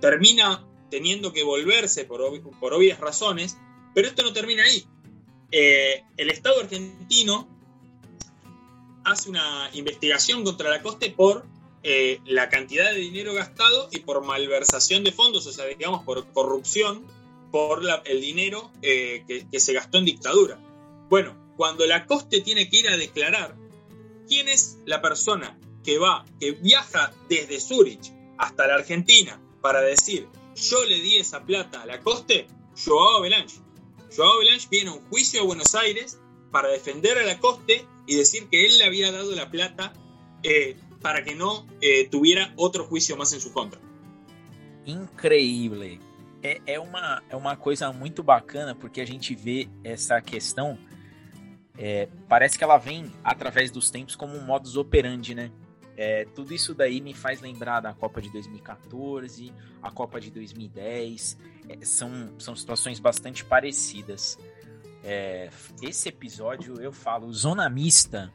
Termina teniendo que volverse por, por obvias razones, pero esto no termina ahí. Eh, el Estado argentino hace una investigación contra la coste por eh, la cantidad de dinero gastado y por malversación de fondos, o sea, digamos, por corrupción, por el dinero eh, que, se gastó en dictadura. Bueno, cuando la coste tiene que ir a declarar quién es la persona que va, que viaja desde Zurich hasta la Argentina para decir, yo le di esa plata a la coste, Joao Belange. Joao Belange viene a un juicio a Buenos Aires para defender a la coste y decir que él le había dado la plata eh, para que no eh, tuviera outro juízo mais em sua contra. Increíble. É, é, uma, é uma coisa muito bacana porque a gente vê essa questão. É, parece que ela vem através dos tempos como um modus operandi, né? É, tudo isso daí me faz lembrar da Copa de 2014, a Copa de 2010. É, são, são situações bastante parecidas. É, esse episódio, eu falo, Zona Mista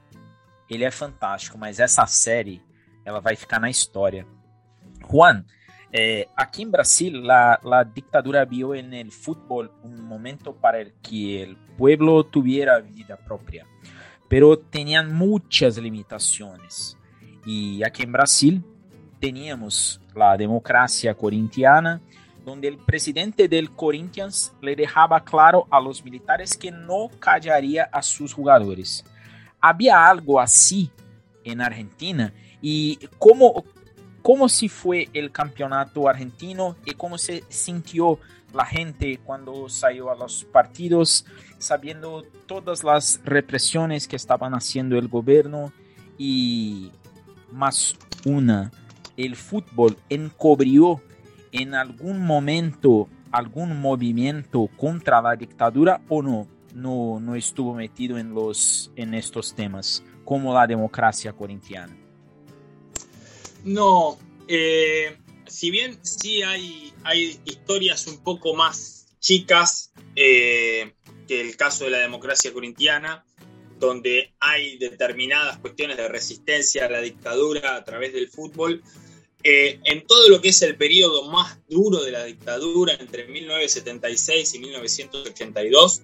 ele é fantástico, mas essa série ela vai ficar na história. Juan, eh, aquí en Brasil la, la, dictadura vio en el fútbol un momento para el que el pueblo tuviera vida propia, pero tenían muchas limitaciones. Y aquí en Brasil teníamos la democracia corintiana, donde el presidente del Corinthians le dejaba claro a los militares que no callaría a sus jugadores. Había algo así en Argentina y cómo, cómo si fue el campeonato argentino y cómo se sintió la gente cuando salió a los partidos, sabiendo todas las represiones que estaban haciendo el gobierno y más una, el fútbol encubrió en algún momento algún movimiento contra la dictadura o no no, no estuvo metido en, los, en estos temas, como la democracia corintiana? No, eh, si bien sí hay, hay historias un poco más chicas eh, que el caso de la democracia corintiana, donde hay determinadas cuestiones de resistencia a la dictadura a través del fútbol, eh, en todo lo que es el periodo más duro de la dictadura entre 1976 y 1982,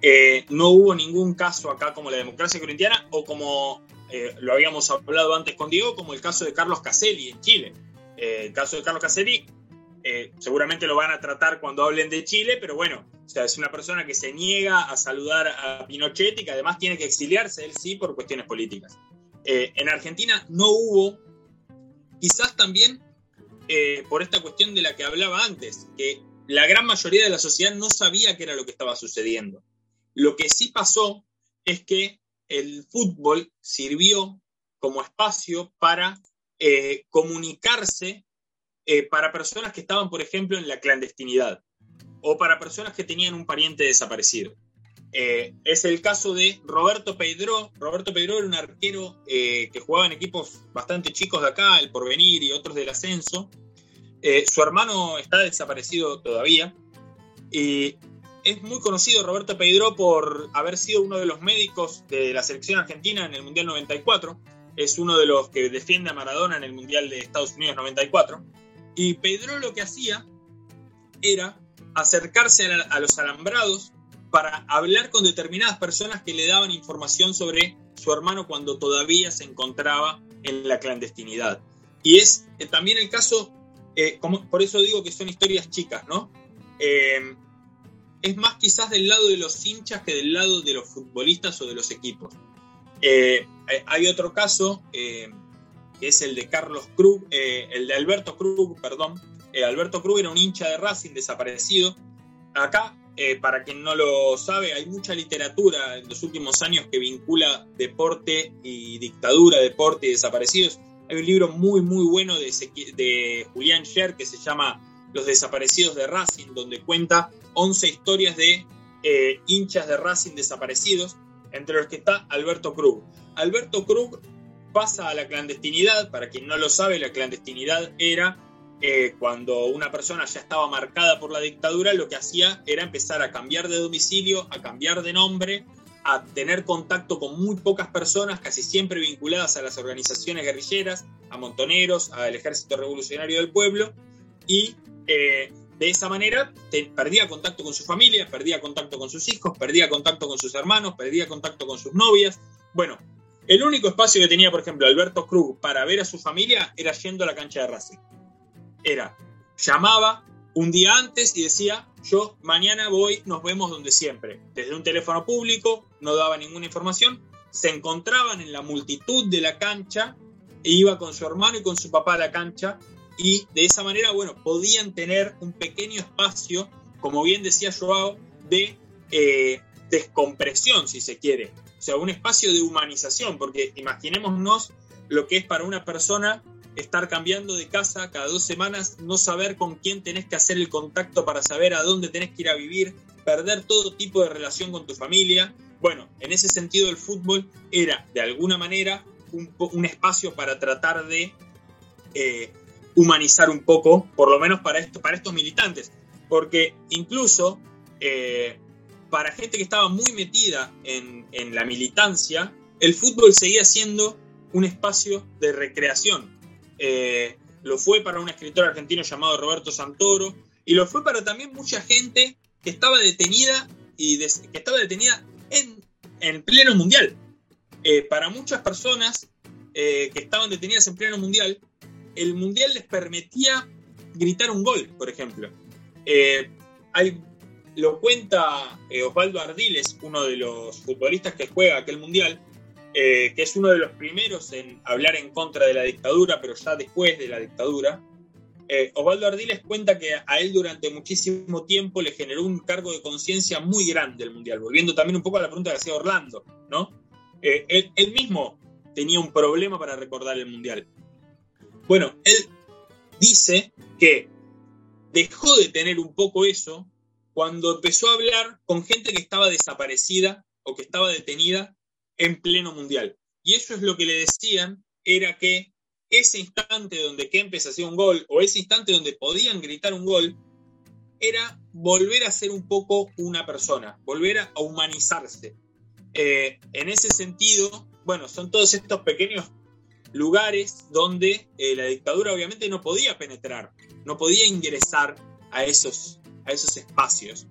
eh, no hubo ningún caso acá como la democracia corintiana o como eh, lo habíamos hablado antes con Diego, como el caso de Carlos Caselli en Chile. El caso de Carlos Caselli seguramente lo van a tratar cuando hablen de Chile, pero bueno, o sea, es una persona que se niega a saludar a Pinochet y que además tiene que exiliarse, él sí, por cuestiones políticas. en Argentina no hubo, quizás también por esta cuestión de la que hablaba antes, que la gran mayoría de la sociedad no sabía qué era lo que estaba sucediendo. Lo que sí pasó es que el fútbol sirvió como espacio para eh, comunicarse eh, para personas que estaban, por ejemplo, en la clandestinidad o para personas que tenían un pariente desaparecido. Eh, es el caso de Roberto Pedro. Roberto Pedro era un arquero que jugaba en equipos bastante chicos de acá, el Porvenir y otros del ascenso. su hermano está desaparecido todavía. Y es muy conocido Roberto Pedro por haber sido uno de los médicos de la selección argentina en el Mundial 94. Es uno de los que defiende a Maradona en el Mundial de Estados Unidos 94. Y Pedro lo que hacía era acercarse a, los alambrados para hablar con determinadas personas que le daban información sobre su hermano cuando todavía se encontraba en la clandestinidad. Y es eh, también el caso, eh, como, por eso digo que son historias chicas, ¿no? Eh, es más quizás del lado de los hinchas que del lado de los futbolistas o de los equipos. Hay otro caso, que es el de Carlos Krug, el de Alberto Krug, perdón. Alberto Krug era un hincha de Racing desaparecido. Acá, para quien no lo sabe, hay mucha literatura en los últimos años que vincula deporte y dictadura, deporte y desaparecidos. Hay un libro muy, muy bueno de, de Julián Scher que se llama Los desaparecidos de Racing, donde cuenta 11 historias de eh, hinchas de Racing desaparecidos, entre los que está Alberto Krug. Alberto Krug pasa a la clandestinidad, para quien no lo sabe, la clandestinidad era eh, cuando una persona ya estaba marcada por la dictadura, lo que hacía era empezar a cambiar de domicilio, a cambiar de nombre, a tener contacto con muy pocas personas, casi siempre vinculadas a las organizaciones guerrilleras, a montoneros, al ejército revolucionario del pueblo, y eh, de esa manera perdía contacto con su familia, perdía contacto con sus hijos, perdía contacto con sus hermanos, perdía contacto con sus novias. Bueno, el único espacio que tenía, por ejemplo, Alberto Cruz para ver a su familia era yendo a la cancha de Racing era, llamaba un día antes y decía, yo mañana voy, nos vemos donde siempre. Desde un teléfono público, no daba ninguna información, se encontraban en la multitud de la cancha, e iba con su hermano y con su papá a la cancha, y de esa manera, bueno, podían tener un pequeño espacio, como bien decía Joao, de eh, descompresión, si se quiere. O sea, un espacio de humanización, porque imaginémonos lo que es para una persona estar cambiando de casa cada dos semanas, no saber con quién tenés que hacer el contacto para saber a dónde tenés que ir a vivir, perder todo tipo de relación con tu familia. Bueno, en ese sentido el fútbol era de alguna manera un, espacio para tratar de eh, humanizar un poco, por lo menos para, esto, para estos militantes, porque incluso eh, para gente que estaba muy metida en, en la militancia, el fútbol seguía siendo un espacio de recreación, eh, lo fue para un escritor argentino llamado Roberto Santoro, y lo fue para también mucha gente que estaba detenida y que estaba detenida en, en pleno mundial. Eh, para muchas personas eh, que estaban detenidas en pleno mundial, el mundial les permitía gritar un gol, por ejemplo. Lo cuenta Osvaldo Ardiles, uno de los futbolistas que juega aquel mundial, eh, que es uno de los primeros en hablar en contra de la dictadura, pero ya después de la dictadura. Eh, Osvaldo Ardiles cuenta que a él durante muchísimo tiempo le generó un cargo de conciencia muy grande el Mundial, volviendo también un poco a la pregunta que hacía Orlando, ¿no? Eh, él, mismo tenía un problema para recordar el Mundial. Bueno, él dice que dejó de tener un poco eso cuando empezó a hablar con gente que estaba desaparecida o que estaba detenida en pleno mundial. Y eso es lo que le decían, era que ese instante donde Kempes hacía un gol, o ese instante donde podían gritar un gol, era volver a ser un poco una persona, volver a humanizarse. Eh, en ese sentido, bueno, son todos estos pequeños lugares donde eh, la dictadura obviamente no podía penetrar, no podía ingresar a esos, a esos espacios.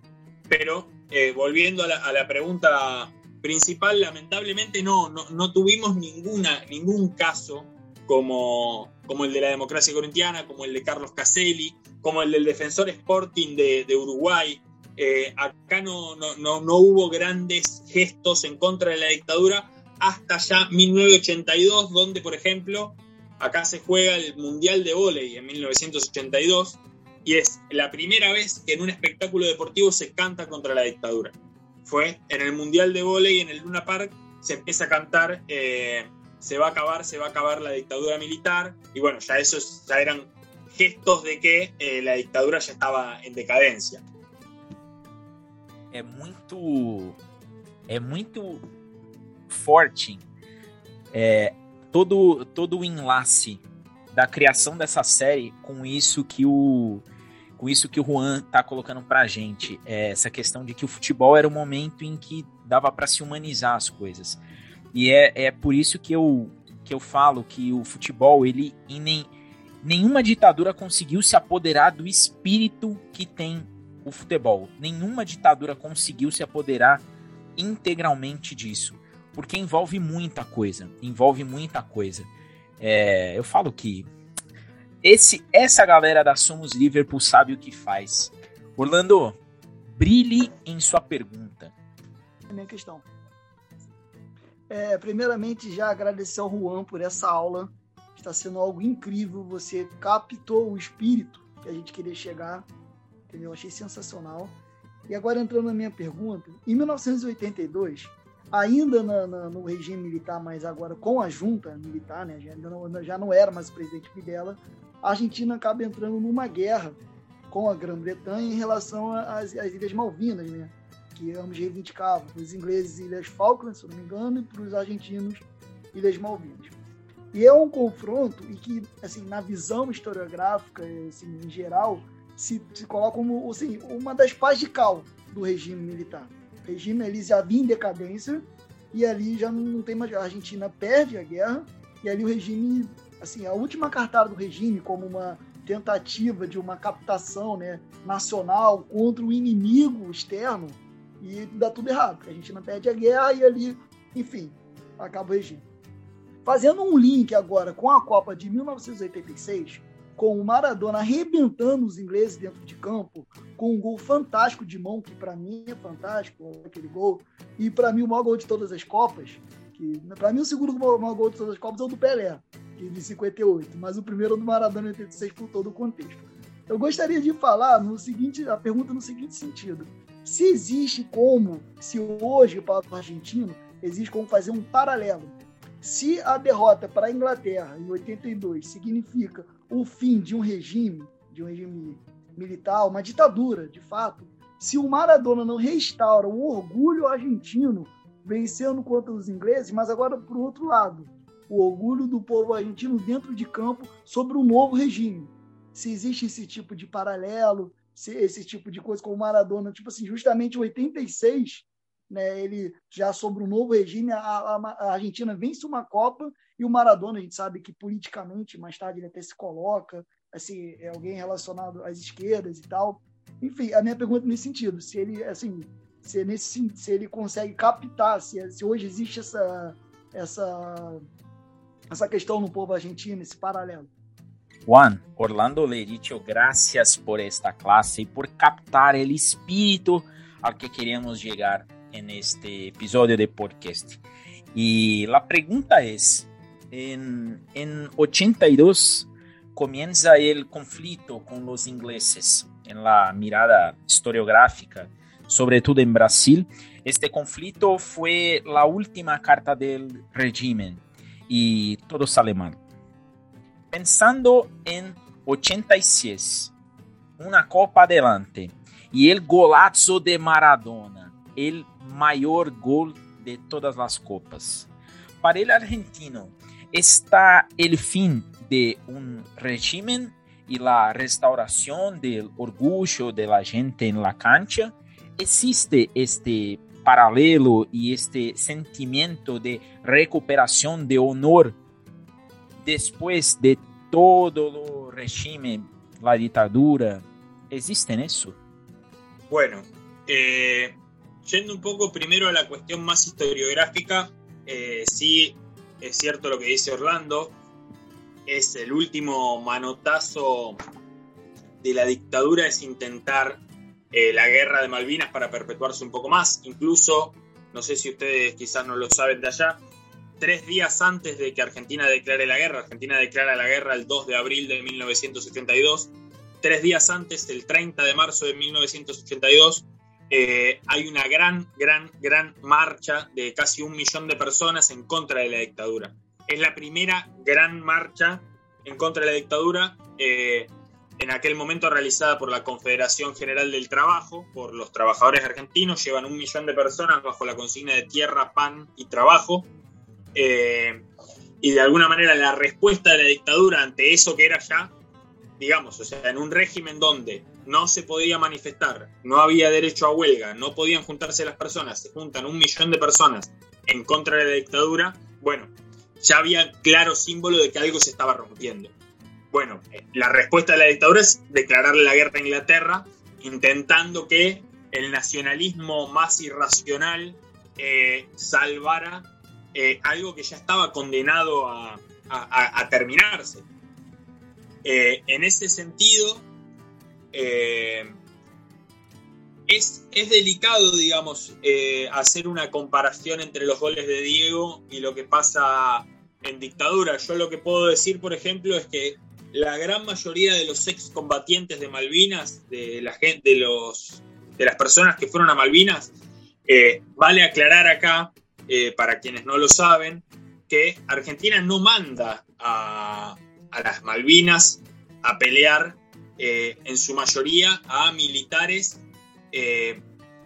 Pero eh, volviendo a la, pregunta principal, lamentablemente no, no, tuvimos ninguna, ningún caso como, como el de la democracia corintiana, como el de Carlos Caselli, como el del defensor Sporting de, Uruguay. Eh, acá no, no, no, hubo grandes gestos en contra de la dictadura hasta ya 1982, donde, por ejemplo, acá se juega el Mundial de Voley en 1982 y es la primera vez que en un espectáculo deportivo se canta contra la dictadura fue en el Mundial de Voley en el Luna Park, se empieza a cantar eh, se va a acabar, se va a acabar la dictadura militar, y bueno, ya esos ya eran gestos de que eh, la dictadura ya estaba en decadencia. É muito é muito forte é, todo todo o enlace da criação dessa série com isso que o com isso que o Juan tá colocando pra gente, é essa questão de que o futebol era o momento em que dava para se humanizar as coisas. E é, é por isso que eu, que eu falo que o futebol, ele em nem, nenhuma ditadura conseguiu se apoderar do espírito que tem o futebol. Nenhuma ditadura conseguiu se apoderar integralmente disso, porque envolve muita coisa, envolve muita coisa. É, eu falo que esse, essa galera da Somos Liverpool sabe o que faz. Orlando, brilhe em sua pergunta. É minha questão. É, primeiramente, já agradecer ao Juan por essa aula. Está sendo algo incrível. Você captou o espírito que a gente queria chegar. Entendeu? Achei sensacional. E agora entrando na minha pergunta, em 1982, ainda na, na, no regime militar, mas agora com a junta militar, né, já, não, já não era mais o presidente Videla, a Argentina acaba entrando numa guerra com a Grã-Bretanha em relação às, às, Ilhas Malvinas, né? que ambos reivindicavam. Para os ingleses, Ilhas Falkland, se não me engano, e para os argentinos, Ilhas Malvinas. E é um confronto e que, assim, na visão historiográfica, assim, em geral, se, se coloca como assim, uma das pás de cal do regime militar. O regime ali já vinha em decadência e ali já não tem mais. A Argentina perde a guerra e ali o regime, assim, a última cartada do regime como uma tentativa de uma captação né, nacional contra o inimigo externo e dá tudo errado. A Argentina perde a guerra e ali, enfim, acaba o regime. Fazendo um link agora com a Copa de 1986, com o Maradona arrebentando os ingleses dentro de campo, com um gol fantástico de mão, que para mim é fantástico, aquele gol, e para mim o maior gol de todas as Copas, que para mim o segundo maior gol de todas as Copas é o do Pelé, de 58, mas o primeiro do Maradona em 86 por todo o contexto. Eu gostaria de falar no seguinte, a pergunta no seguinte sentido: se existe como, se hoje para o argentino existe como fazer um paralelo se a derrota para a Inglaterra em 82 significa o fim de um regime, de um regime militar, uma ditadura, de fato, se o Maradona não restaura o orgulho argentino vencendo contra os ingleses, mas agora por outro lado, o orgulho do povo argentino dentro de campo sobre um novo regime. Se existe esse tipo de paralelo, se esse tipo de coisa com o Maradona, tipo assim, justamente em 86 né, ele já sobre um novo regime, a, a, Argentina vence uma Copa e o Maradona, a gente sabe que politicamente, mais tarde ele até se coloca, assim, é alguém relacionado às esquerdas e tal. Enfim, a minha pergunta nesse sentido, se ele, assim, se, nesse, se ele consegue captar, se, se hoje existe essa, essa, essa questão no povo argentino, esse paralelo. Juan, Orlando le dicho gracias por esta clase y por captar el espíritu al que queríamos llegar en este episodio de podcast. Y la pregunta es, en, en 82 comienza el conflicto con los ingleses en la mirada historiográfica, sobre todo en Brasil. Este conflicto fue la última carta del régimen y todo sale mal. Pensando en 86, una copa adelante y el golazo de Maradona, el mayor gol de todas las copas. Para el argentino, está el fin de un régimen y la restauración del orgullo de la gente en la cancha. Existe este paralelo y este sentimiento de recuperación de honor después de todo el régimen, la dictadura. ¿Existe en eso? Bueno, eh, yendo un poco primero a la cuestión más historiográfica, eh, sí es cierto lo que dice Orlando, es el último manotazo de la dictadura es intentar eh, la guerra de Malvinas para perpetuarse un poco más. Incluso, no sé si ustedes quizás no lo saben de allá, tres días antes de que Argentina declare la guerra, Argentina declara la guerra el 2 de abril de 1982, tres días antes, el 30 de marzo de 1982, eh, hay una gran, gran, gran marcha de casi un millón de personas en contra de la dictadura. Es la primera gran marcha en contra de la dictadura, eh, en aquel momento realizada por la Confederación General del Trabajo, por los trabajadores argentinos, llevan un millón de personas bajo la consigna de tierra, pan y trabajo. Eh, y de alguna manera la respuesta de la dictadura ante eso que era ya, digamos, o sea, en un régimen donde no se podía manifestar, no había derecho a huelga, no podían juntarse las personas, se juntan un millón de personas en contra de la dictadura, bueno, ya había claro símbolo de que algo se estaba rompiendo. Bueno, la respuesta de la dictadura es declararle la guerra a Inglaterra, intentando que el nacionalismo más irracional eh, salvara eh, algo que ya estaba condenado a, terminarse. Eh, en ese sentido, es, delicado, digamos, hacer una comparación entre los goles de Diego y lo que pasa en dictadura. Yo lo que puedo decir, por ejemplo, es que la gran mayoría de los excombatientes de Malvinas, de de, los, de las personas que fueron a Malvinas, eh, vale aclarar acá, para quienes no lo saben, que Argentina no manda a, a las Malvinas a pelear eh, en su mayoría a militares eh,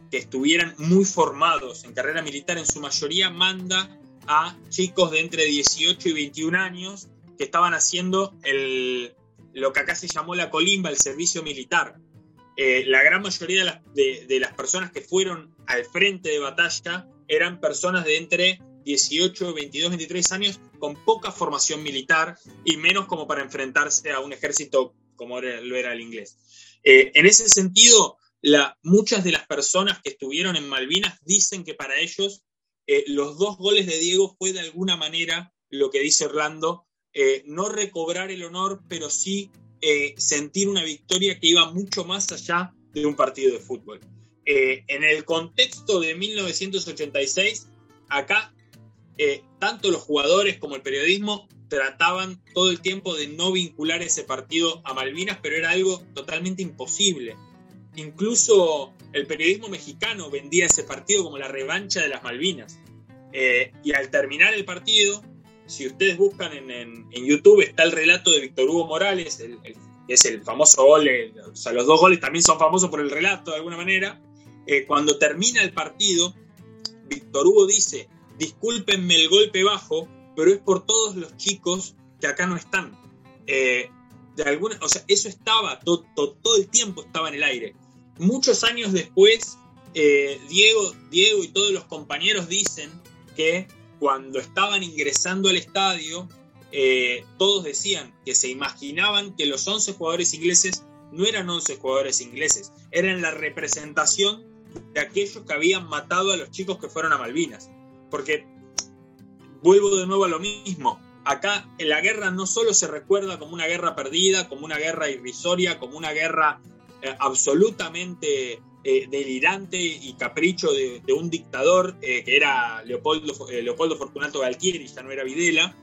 que estuvieran muy formados en carrera militar, en su mayoría manda a chicos de entre 18 y 21 años que estaban haciendo el, lo que acá se llamó la colimba, el servicio militar. Eh, la gran mayoría de las, personas que fueron al frente de batalla eran personas de entre 18, 22, 23 años con poca formación militar y menos como para enfrentarse a un ejército como lo era el inglés. Eh, en ese sentido, muchas de las personas que estuvieron en Malvinas dicen que para ellos eh, los dos goles de Diego fue de alguna manera lo que dice Orlando, no recobrar el honor, pero sí eh, sentir una victoria que iba mucho más allá de un partido de fútbol. Eh, en el contexto de 1986, acá eh, tanto los jugadores como el periodismo trataban todo el tiempo de no vincular ese partido a Malvinas, pero era algo totalmente imposible. Incluso el periodismo mexicano vendía ese partido como la revancha de las Malvinas. y al terminar el partido, si ustedes buscan en, YouTube, está el relato de Víctor Hugo Morales, que es el famoso gol, eh, o sea, los dos goles también son famosos por el relato de alguna manera. Eh, cuando termina el partido, Víctor Hugo dice, discúlpenme el golpe bajo, pero es por todos los chicos que acá no están. Eh, de alguna, o sea, eso estaba, todo el tiempo estaba en el aire. Muchos años después, Diego, Diego y todos los compañeros dicen que cuando estaban ingresando al estadio, eh, todos decían que se imaginaban que los 11 jugadores ingleses no eran 11 jugadores ingleses, eran la representación de aquellos que habían matado a los chicos que fueron a Malvinas. Porque vuelvo de nuevo a lo mismo, acá en la guerra no solo se recuerda como una guerra perdida, como una guerra irrisoria, como una guerra eh, absolutamente eh, delirante y capricho de, un dictador eh, que era Leopoldo, eh, Leopoldo Fortunato Galtieri, ya no era Videla,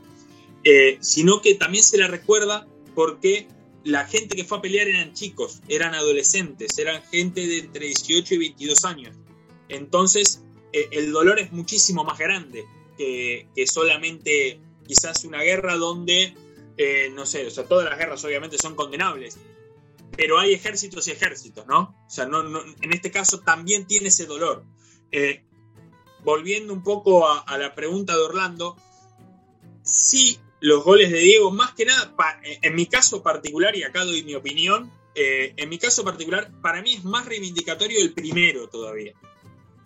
sino que también se la recuerda porque la gente que fue a pelear eran chicos, eran adolescentes, eran gente de entre 18 y 22 años. Entonces, el dolor es muchísimo más grande que, que solamente quizás una guerra donde, no sé, o sea, todas las guerras obviamente son condenables, pero hay ejércitos y ejércitos, ¿no? O sea, no, en este caso también tiene ese dolor. Eh, volviendo un poco a, la pregunta de Orlando, sí, los goles de Diego, más que nada, en mi caso particular, y acá doy mi opinión, eh, en mi caso particular, para mí es más reivindicatorio el primero todavía.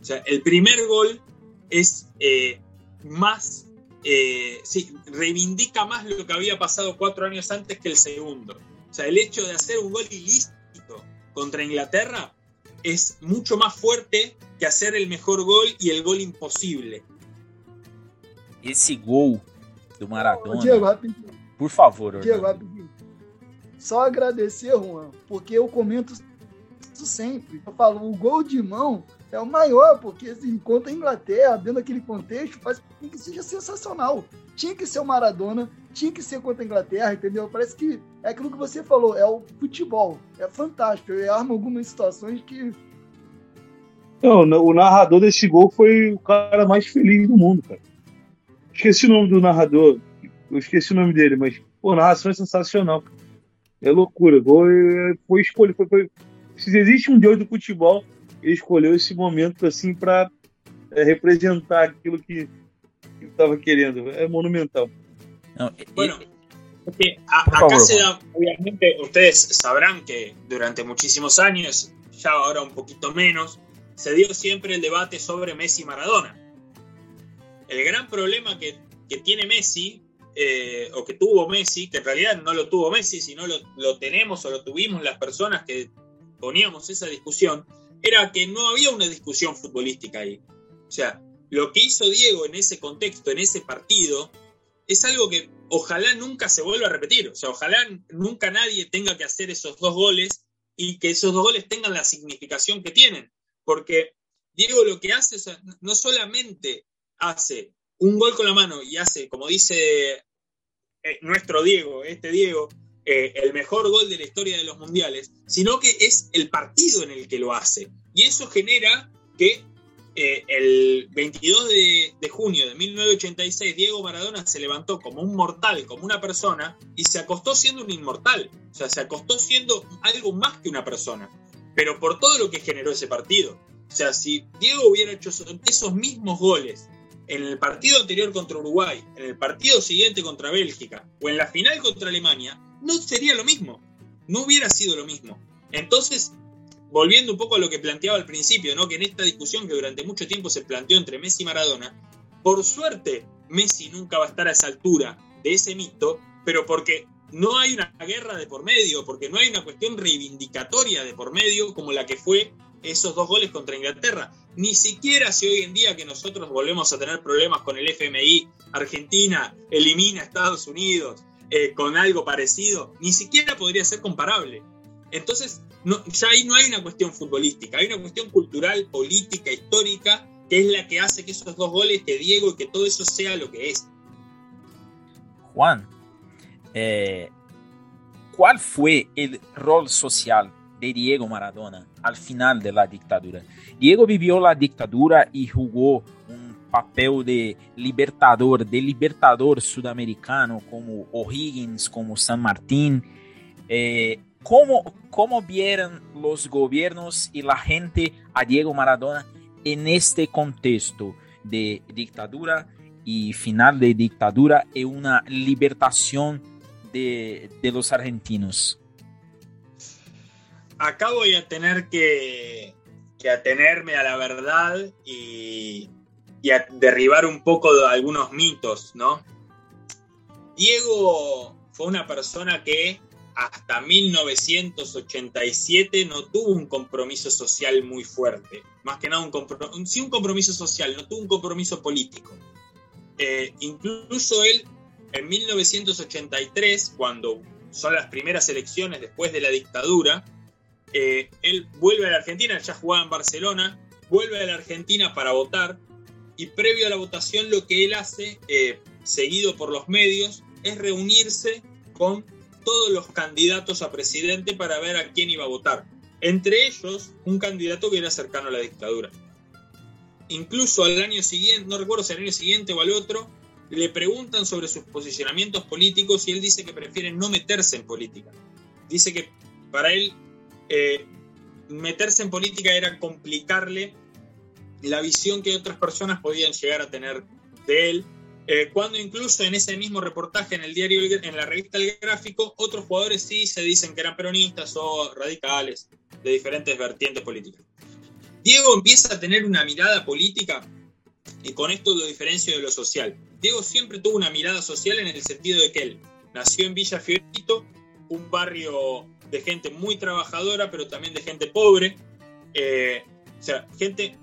O sea, el primer gol es eh, más, sí, reivindica más lo que había pasado cuatro años antes que el segundo. O sea, el hecho de hacer un gol ilícito contra Inglaterra es mucho más fuerte que hacer el mejor gol y el gol imposible. Esse gol do Maradona. Diego, por favor, Diego, rapidinho. Só agradecer, Juan, porque eu comento isso sempre. Eu falo, o gol de mão é o maior, porque assim, contra a Inglaterra, dentro daquele contexto, faz com que seja sensacional. Tinha que ser o Maradona, tinha que ser contra a Inglaterra, entendeu? Parece que é aquilo que você falou, é o futebol. É fantástico. Ele arma algumas situações que. Não, o narrador desse gol foi o cara mais feliz do mundo, cara. Esqueci o nome do narrador. Eu esqueci o nome dele, mas, pô, a narração é sensacional. É loucura. Gol é, foi escolha. Foi, foi... Se existe um deus do futebol, ele escolheu esse momento assim para é, representar aquilo que estava querendo. É monumental. bueno, acá se da, obviamente, ustedes sabrán que durante muchísimos años, ya ahora un poquito menos, se dio siempre el debate sobre Messi y Maradona. El gran problema que, tiene Messi, eh, o que tuvo Messi, que en realidad no lo tuvo Messi, sino lo, lo tenemos o lo tuvimos las personas que poníamos esa discusión, era que no había una discusión futbolística ahí. O sea, lo que hizo Diego en ese contexto, en ese partido, es algo que ojalá nunca se vuelva a repetir. O sea, ojalá nunca nadie tenga que hacer esos dos goles y que esos dos goles tengan la significación que tienen. Porque Diego lo que hace, no solamente hace un gol con la mano y hace, como dice eh, nuestro Diego, este Diego, eh, el mejor gol de la historia de los mundiales, sino que es el partido en el que lo hace. Y eso genera que eh, el 22 de, junio de 1986 Diego Maradona se levantó como un mortal, como una persona, y se acostó siendo un inmortal. O sea, se acostó siendo algo más que una persona. Pero por todo lo que generó ese partido. O sea, si Diego hubiera hecho esos mismos goles en el partido anterior contra Uruguay, en el partido siguiente contra Bélgica o en la final contra Alemania, no sería lo mismo. No hubiera sido lo mismo. Entonces, volviendo un poco a lo que planteaba al principio, ¿no? que en esta discusión que durante mucho tiempo se planteó entre Messi y Maradona, por suerte Messi nunca va a estar a esa altura de ese mito, pero porque no hay una guerra de por medio, porque no hay una cuestión reivindicatoria de por medio como la que fue esos dos goles contra Inglaterra. Ni siquiera si hoy en día que nosotros volvemos a tener problemas con el FMI, Argentina elimina a Estados Unidos eh, con algo parecido, ni siquiera podría ser comparable. Entonces, ya ahí no hay una cuestión futbolística, hay una cuestión cultural, política, histórica, que es la que hace que esos dos goles, que Diego y que todo eso sea lo que es. Juan, eh, ¿cuál fue el rol social de Diego Maradona al final de la dictadura? Diego vivió la dictadura y jugó un papel de libertador, de libertador sudamericano como O'Higgins, como San Martín. Eh, ¿cómo, ¿Cómo vieron los gobiernos y la gente a Diego Maradona en este contexto de dictadura y final de dictadura y una libertación de, de los argentinos? Acá voy a tener que, que atenerme a la verdad y, y, a derribar un poco algunos mitos, ¿no? Diego fue una persona que hasta 1987 no tuvo un compromiso social muy fuerte. Más que nada un compromiso, sí un compromiso social, no tuvo un compromiso político. Eh, incluso él en 1983, cuando son las primeras elecciones después de la dictadura, eh, él vuelve a la Argentina, ya jugaba en Barcelona, vuelve a la Argentina para votar y previo a la votación lo que él hace, eh, seguido por los medios, es reunirse con todos los candidatos a presidente para ver a quién iba a votar. Entre ellos, un candidato que era cercano a la dictadura. Incluso al año siguiente, no recuerdo si al año siguiente o al otro, le preguntan sobre sus posicionamientos políticos y él dice que prefiere no meterse en política. Dice que para él eh, meterse en política era complicarle la visión que otras personas podían llegar a tener de él eh, cuando incluso en ese mismo reportaje en el diario, en la revista El Gráfico, otros jugadores sí se dicen que eran peronistas o radicales de diferentes vertientes políticas. Diego empieza a tener una mirada política y con esto lo diferencio de lo social. Diego siempre tuvo una mirada social en el sentido de que él nació en Villa Fiorito, un barrio de gente muy trabajadora, pero también de gente pobre. Eh, o sea, gente,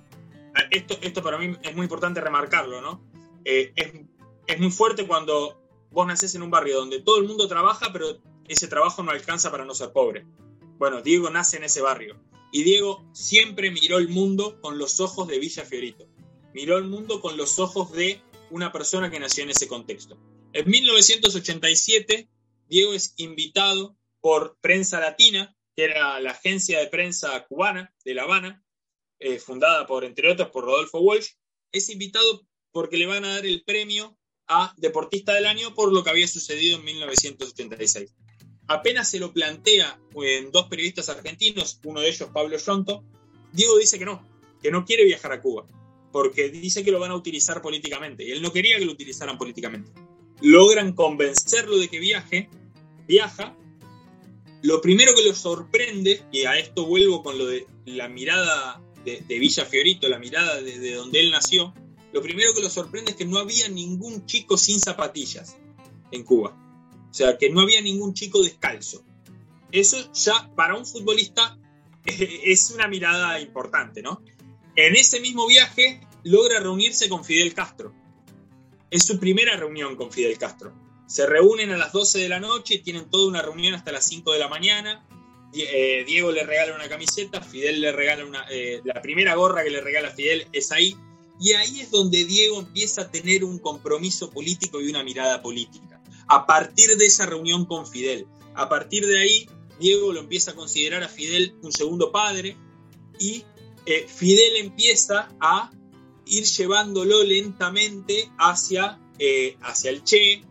esto, esto para mí es muy importante remarcarlo, ¿no? Eh, es, muy fuerte cuando vos nacés en un barrio donde todo el mundo trabaja, pero ese trabajo no alcanza para no ser pobre. Bueno, Diego nace en ese barrio. Y Diego siempre miró el mundo con los ojos de Villa Fiorito. Miró el mundo con los ojos de una persona que nació en ese contexto. En 1987, Diego es invitado por Prensa Latina, que era la agencia de prensa cubana de La Habana, eh, fundada por, entre otros, por Rodolfo Walsh. Es invitado porque le van a dar el premio a Deportista del Año por lo que había sucedido en 1986. Apenas se lo plantea en dos periodistas argentinos, uno de ellos Pablo Yonto, Diego dice que no, que no quiere viajar a Cuba, porque dice que lo van a utilizar políticamente, y él no quería que lo utilizaran políticamente. Logran convencerlo de que viaje, viaja, lo primero que lo sorprende, y a esto vuelvo con lo de la mirada de, Villa Fiorito, la mirada de donde él nació, lo primero que lo sorprende es que no había ningún chico sin zapatillas en Cuba. O sea, que no había ningún chico descalzo. Eso ya para un futbolista <laughs> es una mirada importante, ¿no? En ese mismo viaje logra reunirse con Fidel Castro. Es su primera reunión con Fidel Castro. Se reúnen a las 12 de la noche, tienen toda una reunión hasta las 5 de la mañana. Eh, Diego le regala una camiseta, Fidel le regala una... Eh, la primera gorra que le regala Fidel es ahí, y ahí es donde Diego empieza a tener un compromiso político y una mirada política. A partir de esa reunión con Fidel. A partir de ahí, Diego lo empieza a considerar a Fidel un segundo padre y eh, Fidel empieza a ir llevándolo lentamente hacia, hacia el Che,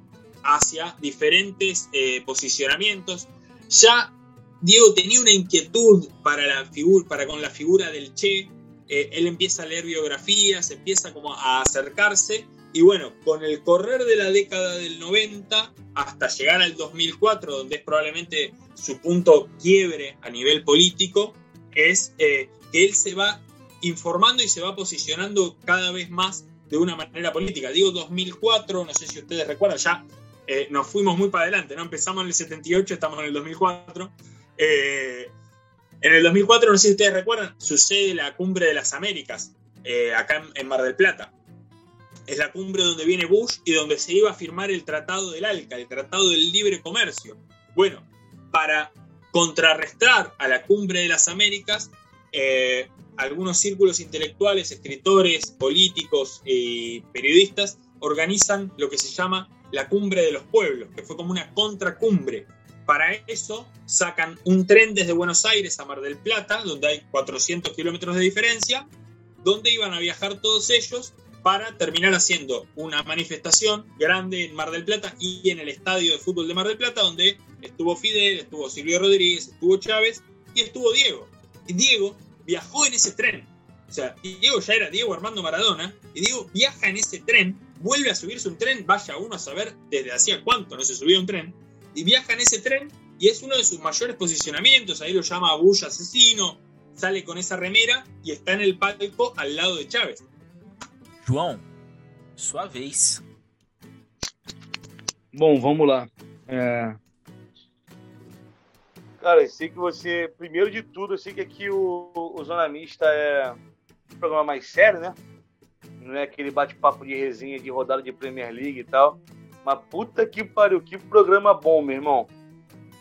hacia diferentes posicionamientos. Ya Diego tenía una inquietud para, la para con la figura del Che, eh, él empieza a leer biografías, empieza como a acercarse y bueno, con el correr de la década del 90 hasta llegar al 2004, donde es probablemente su punto quiebre a nivel político, es eh, que él se va informando y se va posicionando cada vez más de una manera política. Digo 2004, no sé si ustedes recuerdan, ya eh, nos fuimos muy para adelante, ¿no? Empezamos en el 78, estamos en el 2004. Eh, en el 2004, no sé si ustedes recuerdan, sucede la Cumbre de las Américas, acá en Mar del Plata es la cumbre donde viene Bush y donde se iba a firmar el Tratado del ALCA, el Tratado del Libre Comercio. Bueno, para contrarrestar a la cumbre de las Américas, eh, algunos círculos intelectuales, escritores, políticos y periodistas organizan lo que se llama la cumbre de los pueblos, que fue como una contracumbre. Para eso sacan un tren desde Buenos Aires a Mar del Plata, donde hay 400 kilómetros de diferencia, donde iban a viajar todos ellos para terminar haciendo una manifestación grande en Mar del Plata y en el estadio de fútbol de Mar del Plata, donde estuvo Fidel, estuvo Silvio Rodríguez, estuvo Chávez y estuvo Diego. Y Diego viajó en ese tren. O sea, Diego ya era Diego Armando Maradona, y Diego viaja en ese tren, vuelve a subirse un tren, vaya uno a saber desde hacía cuánto no se subía un tren, y viaja en ese tren y es uno de sus mayores posicionamientos, ahí lo llama Bush asesino, sale con esa remera y está en el palco al lado de Chávez. João, sua vez. Bom, vamos lá. É... Cara, eu sei que você, primeiro de tudo, eu sei que aqui o, o Zona Mista é um programa mais sério, né? Não é aquele bate-papo de resenha de rodada de Premier League e tal. Mas puta que pariu, que programa bom, meu irmão.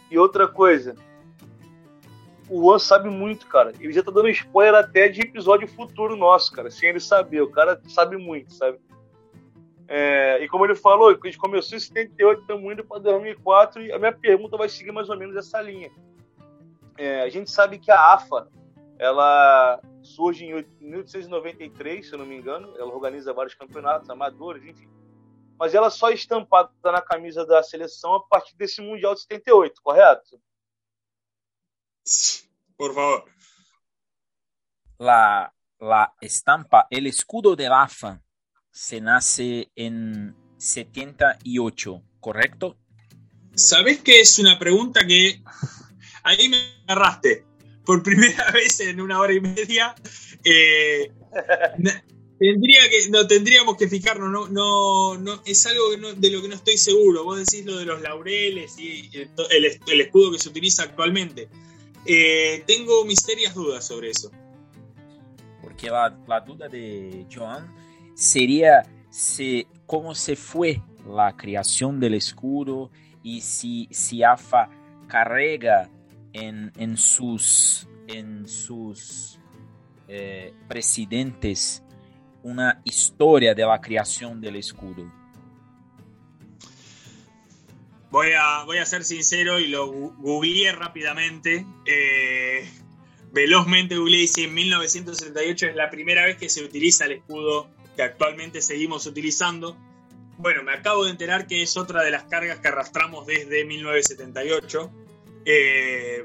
E outra coisa, o Juan sabe muito, cara. Ele já tá dando spoiler até de episódio futuro nosso, cara, sem ele saber. O cara sabe muito, sabe? É, e como ele falou, a gente começou em 78, estamos indo para 2004, e a minha pergunta vai seguir mais ou menos essa linha. É, a gente sabe que a AFA ela surge em 1893, se eu não me engano, ela organiza vários campeonatos amadores, enfim. Mas ela só é estampada na camisa da seleção a partir desse Mundial de 78, correto? Por favor. La, la estampa, el escudo del AFA se nace en 78, ¿correcto? ¿Sabes que es una pregunta que ahí me agarraste? Por primera <laughs> vez en una hora y media. Eh, tendría que, no, tendríamos que fijarnos, no, no, no es algo de lo que no estoy seguro. Vos decís lo de los laureles y el escudo que se utiliza actualmente. Eh, tengo mis serias dudas sobre eso. Porque la, la duda de Joan sería si, cómo se fue la creación del escudo y si, si AFA carrega en, en sus, en sus eh, presidentes una historia de la creación del escudo. Voy a, voy a ser sincero y lo googleé rápidamente. Eh, velozmente googleé y si en 1978 es la primera vez que se utiliza el escudo que actualmente seguimos utilizando. Bueno, me acabo de enterar que es otra de las cargas que arrastramos desde 1978. Eh,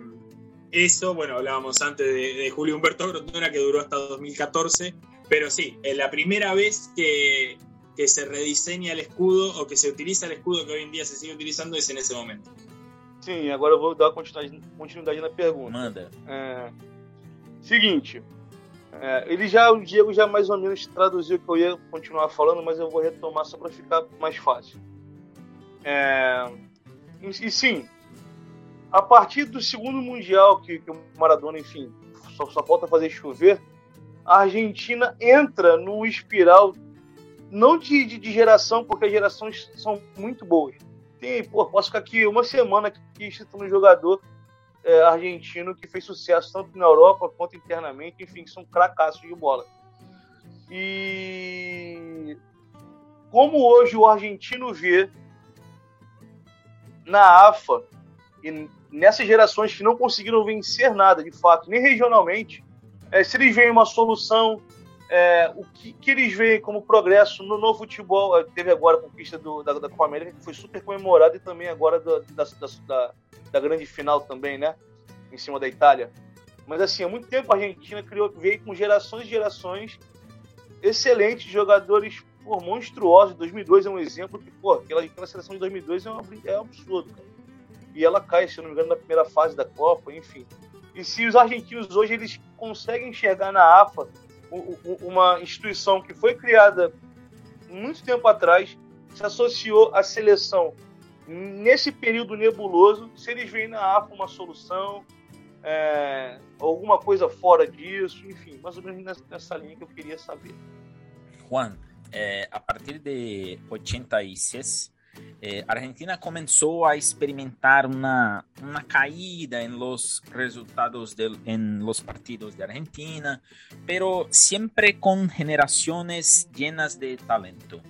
eso, bueno, hablábamos antes de, Julio Humberto Grondona, que duró hasta 2014. Pero sí, es la primera vez que, que se rediseña el escudo o que se utiliza el escudo que hoy en día se sigue utilizando es en ese momento. Sim, agora eu vou dar continuidade, continuidade na pergunta. Manda. É, seguinte, é, ele já, o Diego já mais ou menos traduziu o que eu ia continuar falando, mas eu vou retomar só para ficar mais fácil. É, e, e, sim, a partir do segundo mundial que, que o Maradona, enfim, só, só falta fazer chover, a Argentina entra no espiral não de, de, de, geração, porque as gerações são muito boas. Tem, pô, posso ficar aqui uma semana aqui citando um jogador é, argentino que fez sucesso tanto na Europa quanto internamente, enfim, são cracassos de bola. E como hoje o argentino vê na AFA e nessas gerações que não conseguiram vencer nada, de fato, nem regionalmente, é, se eles veem uma solução é, o que, que, eles veem como progresso no novo futebol. É, teve agora a conquista do, da, da Copa América, que foi super comemorada, e também agora da, da, da, da, grande final também, né? Em cima da Itália. Mas assim, há muito tempo a Argentina criou, veio com gerações e gerações excelentes jogadores pô, monstruosos. 2002 é um exemplo que, pô, aquela, aquela seleção de 2002 é, uma, é um absurdo. Cara. E ela cai, se não me engano, na primeira fase da Copa, enfim. E se os argentinos hoje eles conseguem enxergar na AFA uma instituição que foi criada muito tempo atrás, se associou à seleção nesse período nebuloso, se eles veem na AFA uma solução, é, alguma coisa fora disso, enfim, mais ou menos nessa, nessa linha que eu queria saber. Juan, é, a partir de 86, eh, Argentina comenzó a experimentar una, caída en los resultados en los partidos de Argentina, pero siempre con generaciones llenas de talento.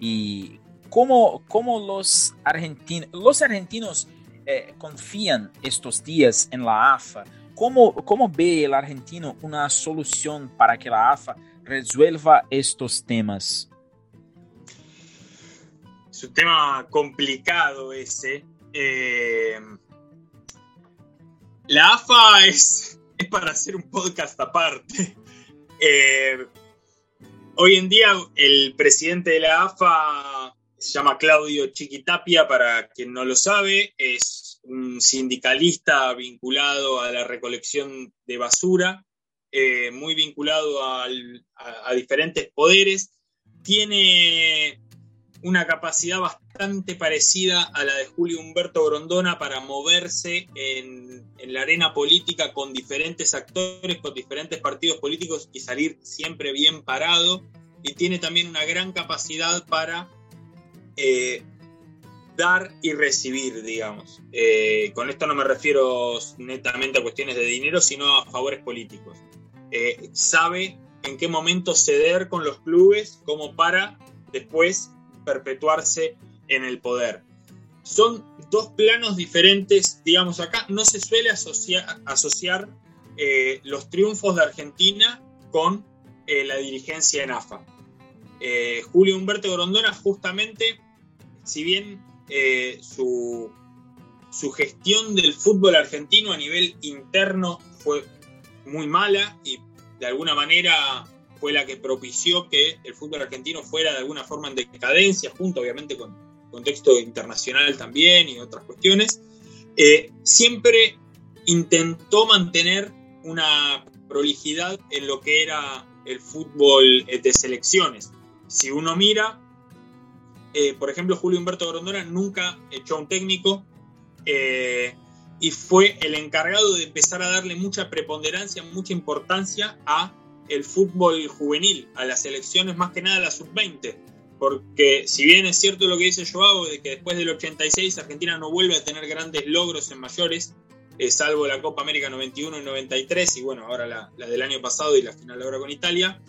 Y como, como los, argentinos, los argentinos eh, confían estos días en la AFA, ¿cómo, ¿cómo ve el argentino una solución para que la AFA resuelva estos temas? Es un tema complicado ese. Eh, la AFA es, para hacer un podcast aparte. Eh, hoy en día el presidente de la AFA se llama Claudio Chiquitapia, para quien no lo sabe, es un sindicalista vinculado a la recolección de basura, eh, muy vinculado a diferentes poderes. Tiene una capacidad bastante parecida a la de Julio Humberto Grondona para moverse en, la arena política con diferentes actores, con diferentes partidos políticos y salir siempre bien parado. Y tiene también una gran capacidad para eh, dar y recibir, digamos. Eh, con esto no me refiero netamente a cuestiones de dinero, sino a favores políticos. Eh, sabe en qué momento ceder con los clubes como para después perpetuarse en el poder. Son dos planos diferentes, digamos, acá no se suele asociar, eh, los triunfos de Argentina con eh, la dirigencia en AFA. Eh, Julio Humberto Grondona justamente, si bien su gestión del fútbol argentino a nivel interno fue muy mala y de alguna manera fue la que propició que el fútbol argentino fuera de alguna forma en decadencia, junto obviamente con contexto internacional también y otras cuestiones, eh, siempre intentó mantener una prolijidad en lo que era el fútbol eh, de selecciones. Si uno mira, eh, por ejemplo, Julio Humberto Grondona nunca echó a un técnico y fue el encargado de empezar a darle mucha preponderancia, mucha importancia a el fútbol juvenil, a las selecciones más que nada a la sub-20. Porque si bien es cierto lo que dice Joao, de que después del 86 Argentina no vuelve a tener grandes logros en mayores, eh, salvo la Copa América 91 y 93, y bueno, ahora la, la del año pasado y la final ahora con Italia,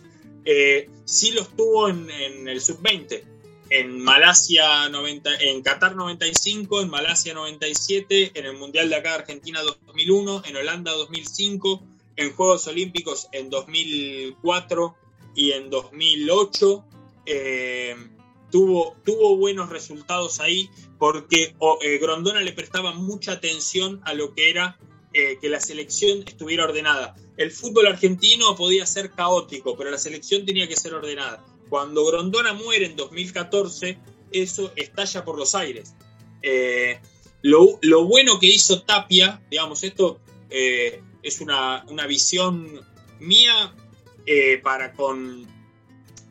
eh, sí los tuvo en, en el sub-20. En Malasia 90, en Qatar 95, en Malasia 97, en el Mundial de acá Argentina 2001, en Holanda 2005, en Juegos Olímpicos en 2004 y en 2008. Eh, tuvo, tuvo buenos resultados ahí porque eh, Grondona le prestaba mucha atención a lo que era eh, que la selección estuviera ordenada. El fútbol argentino podía ser caótico, pero la selección tenía que ser ordenada. Cuando Grondona muere en 2014, eso estalla por los aires. Lo, lo, bueno que hizo Tapia, digamos, esto es una, una, visión mía eh, para con,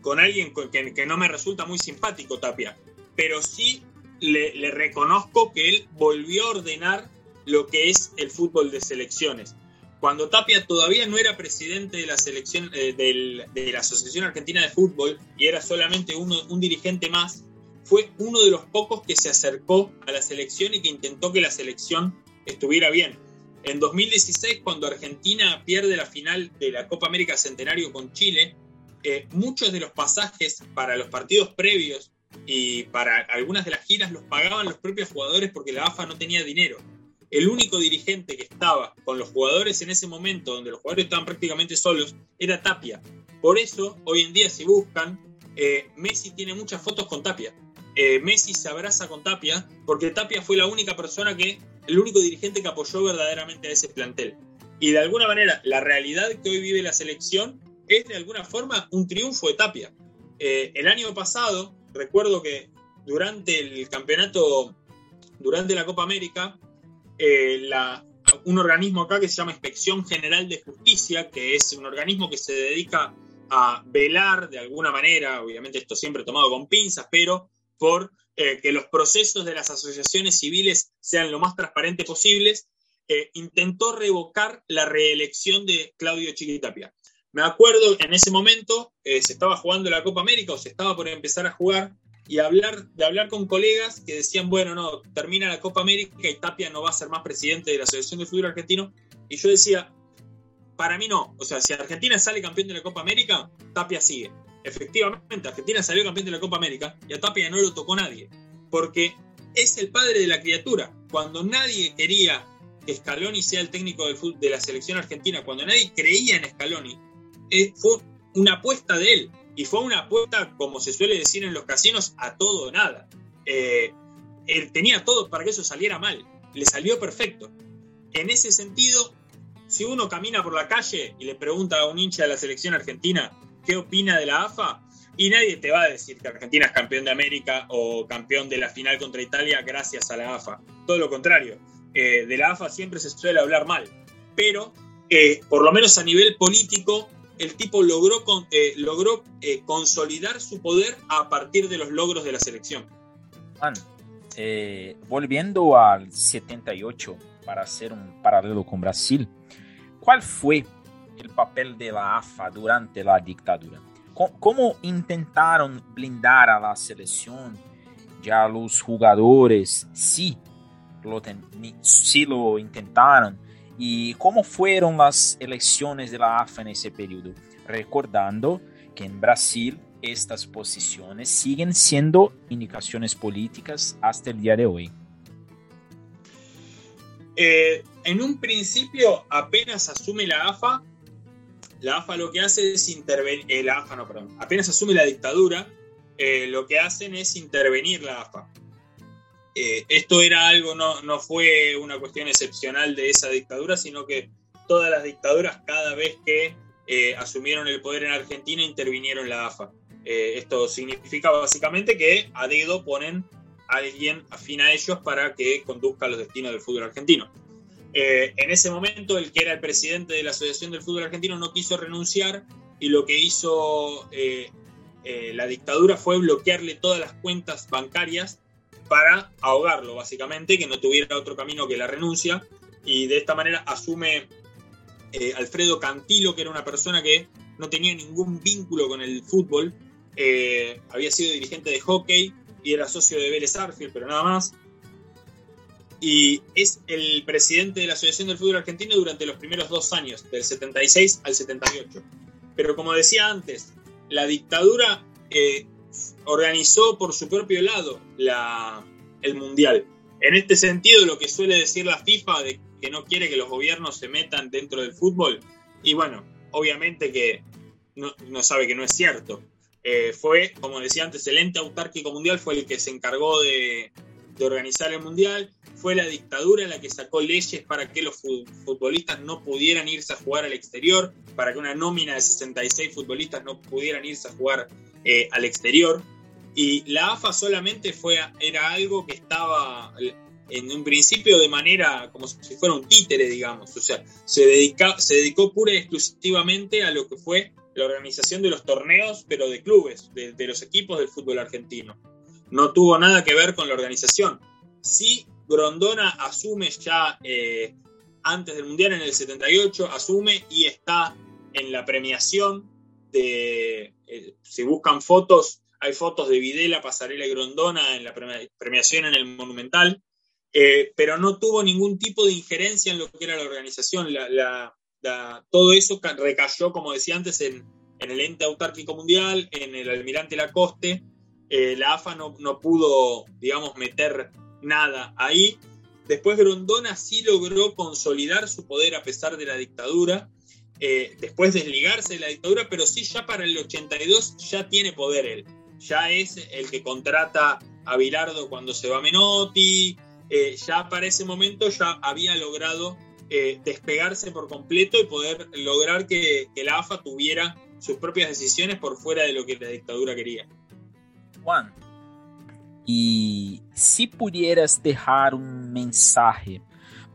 con alguien que, que, no me resulta muy simpático, Tapia, pero sí le, reconozco que él volvió a ordenar lo que es el fútbol de selecciones. Cuando Tapia todavía no era presidente de la selección eh, del, de la Asociación Argentina de Fútbol y era solamente uno, un dirigente más, fue uno de los pocos que se acercó a la selección y que intentó que la selección estuviera bien. En 2016, cuando Argentina pierde la final de la Copa América Centenario con Chile, eh, muchos de los pasajes para los partidos previos y para algunas de las giras los pagaban los propios jugadores porque la AFA no tenía dinero. El único dirigente que estaba con los jugadores en ese momento, donde los jugadores estaban prácticamente solos, era Tapia. Por eso, hoy en día, si buscan, eh, Messi tiene muchas fotos con Tapia. Eh, Messi se abraza con Tapia porque Tapia fue la única persona que el único dirigente que apoyó verdaderamente a ese plantel. Y de alguna manera, la realidad que hoy vive la selección es de alguna forma un triunfo de Tapia. Eh, el año pasado, recuerdo que durante el campeonato, durante la Copa América, eh, un organismo acá que se llama Inspección General de Justicia, que es un organismo que se dedica a velar de alguna manera, obviamente esto siempre tomado con pinzas, pero por eh, que los procesos de las asociaciones civiles sean lo más transparentes posibles, eh, intentó revocar la reelección de Claudio Chiquitapia. Me acuerdo en ese momento eh, se estaba jugando la Copa América o se estaba por empezar a jugar y hablar, de hablar con colegas que decían, bueno, no, termina la Copa América y Tapia no va a ser más presidente de la Asociación de Fútbol Argentino. Y yo decía, para mí no. O sea, si Argentina sale campeón de la Copa América, Tapia sigue. Efectivamente, Argentina salió campeón de la Copa América y a Tapia no lo tocó nadie. Porque es el padre de la criatura. Cuando nadie quería que Scaloni sea el técnico de la selección argentina, cuando nadie creía en Scaloni, eh, fue una apuesta de él. Y fue una apuesta, como se suele decir en los casinos, a todo o nada. Eh, él tenía todo para que eso saliera mal. Le salió perfecto. En ese sentido, si uno camina por la calle y le pregunta a un hincha de la selección argentina qué opina de la AFA, y nadie te va a decir que Argentina es campeón de América o campeón de la final contra Italia gracias a la AFA. Todo lo contrario. Eh, de la AFA siempre se suele hablar mal. Pero, eh, por lo menos a nivel político, el tipo logró, eh, logró consolidar su poder a partir de los logros de la selección. Juan, volviendo al 78, para hacer un paralelo con Brasil, ¿cuál fue el papel de la AFA durante la dictadura? ¿Cómo intentaron blindar a la selección? Ya los jugadores sí lo, intentaron y cómo fueron las elecciones de la AFA en ese periodo, recordando que en Brasil estas posiciones siguen siendo indicaciones políticas hasta el día de hoy. Eh, en un principio, apenas asume la AFA, la AFA lo que hace es intervenir, eh, la AFA no, perdón, apenas asume la dictadura, eh, lo que hacen es intervenir la AFA. Eh, esto era algo, no, no fue una cuestión excepcional de esa dictadura, sino que todas las dictaduras, cada vez que eh, asumieron el poder en Argentina, intervinieron la AFA. Eh, esto significa básicamente que a dedo ponen a alguien afín a ellos para que conduzca los destinos del fútbol argentino. En ese momento, el que era el presidente de la Asociación del Fútbol Argentino no quiso renunciar y lo que hizo la dictadura fue bloquearle todas las cuentas bancarias para ahogarlo, básicamente, que no tuviera otro camino que la renuncia. Y de esta manera asume eh, Alfredo Cantilo, que era una persona que no tenía ningún vínculo con el fútbol. Eh, había sido dirigente de hockey y era socio de Vélez Arfield, pero nada más. Y es el presidente de la Asociación del Fútbol Argentino durante los primeros dos años, del 76 al 78. Pero como decía antes, la dictadura eh, organizó por su propio lado la, el Mundial. En este sentido, lo que suele decir la FIFA de que no quiere que los gobiernos se metan dentro del fútbol, y bueno, obviamente que no, sabe que no es cierto. Eh, fue, como decía antes, el ente autárquico mundial fue el que se encargó de, de organizar el mundial. Fue la dictadura la que sacó leyes para que los futbolistas no pudieran irse a jugar al exterior, para que una nómina de 66 futbolistas no pudieran irse a jugar eh, al exterior. Y la AFA solamente fue, era algo que estaba en un principio de manera como si fuera un títere, digamos. O sea, se, dedica, se dedicó pura y exclusivamente a lo que fue la organización de los torneos, pero de clubes, de, los equipos del fútbol argentino. No tuvo nada que ver con la organización. Sí, Grondona asume ya eh, antes del Mundial, en el 78, asume y está en la premiación de, eh, si buscan fotos, hay fotos de Videla, Pasarela y Grondona en la premiación en el Monumental, eh, pero no tuvo ningún tipo de injerencia en lo que era la organización. todo eso recayó, como decía antes, en, el ente autárquico mundial, en el almirante Lacoste. La AFA no, no, pudo, digamos, meter nada ahí. Después Grondona sí logró consolidar su poder a pesar de la dictadura eh, después desligarse de la dictadura, pero sí ya para el 82 ya tiene poder él. Ya es el que contrata a Bilardo cuando se va Menotti, eh, ya para ese momento ya había logrado eh, despegarse por completo y poder lograr que, que, la AFA tuviera sus propias decisiones por fuera de lo que la dictadura quería. Juan, y si pudieras dejar un mensaje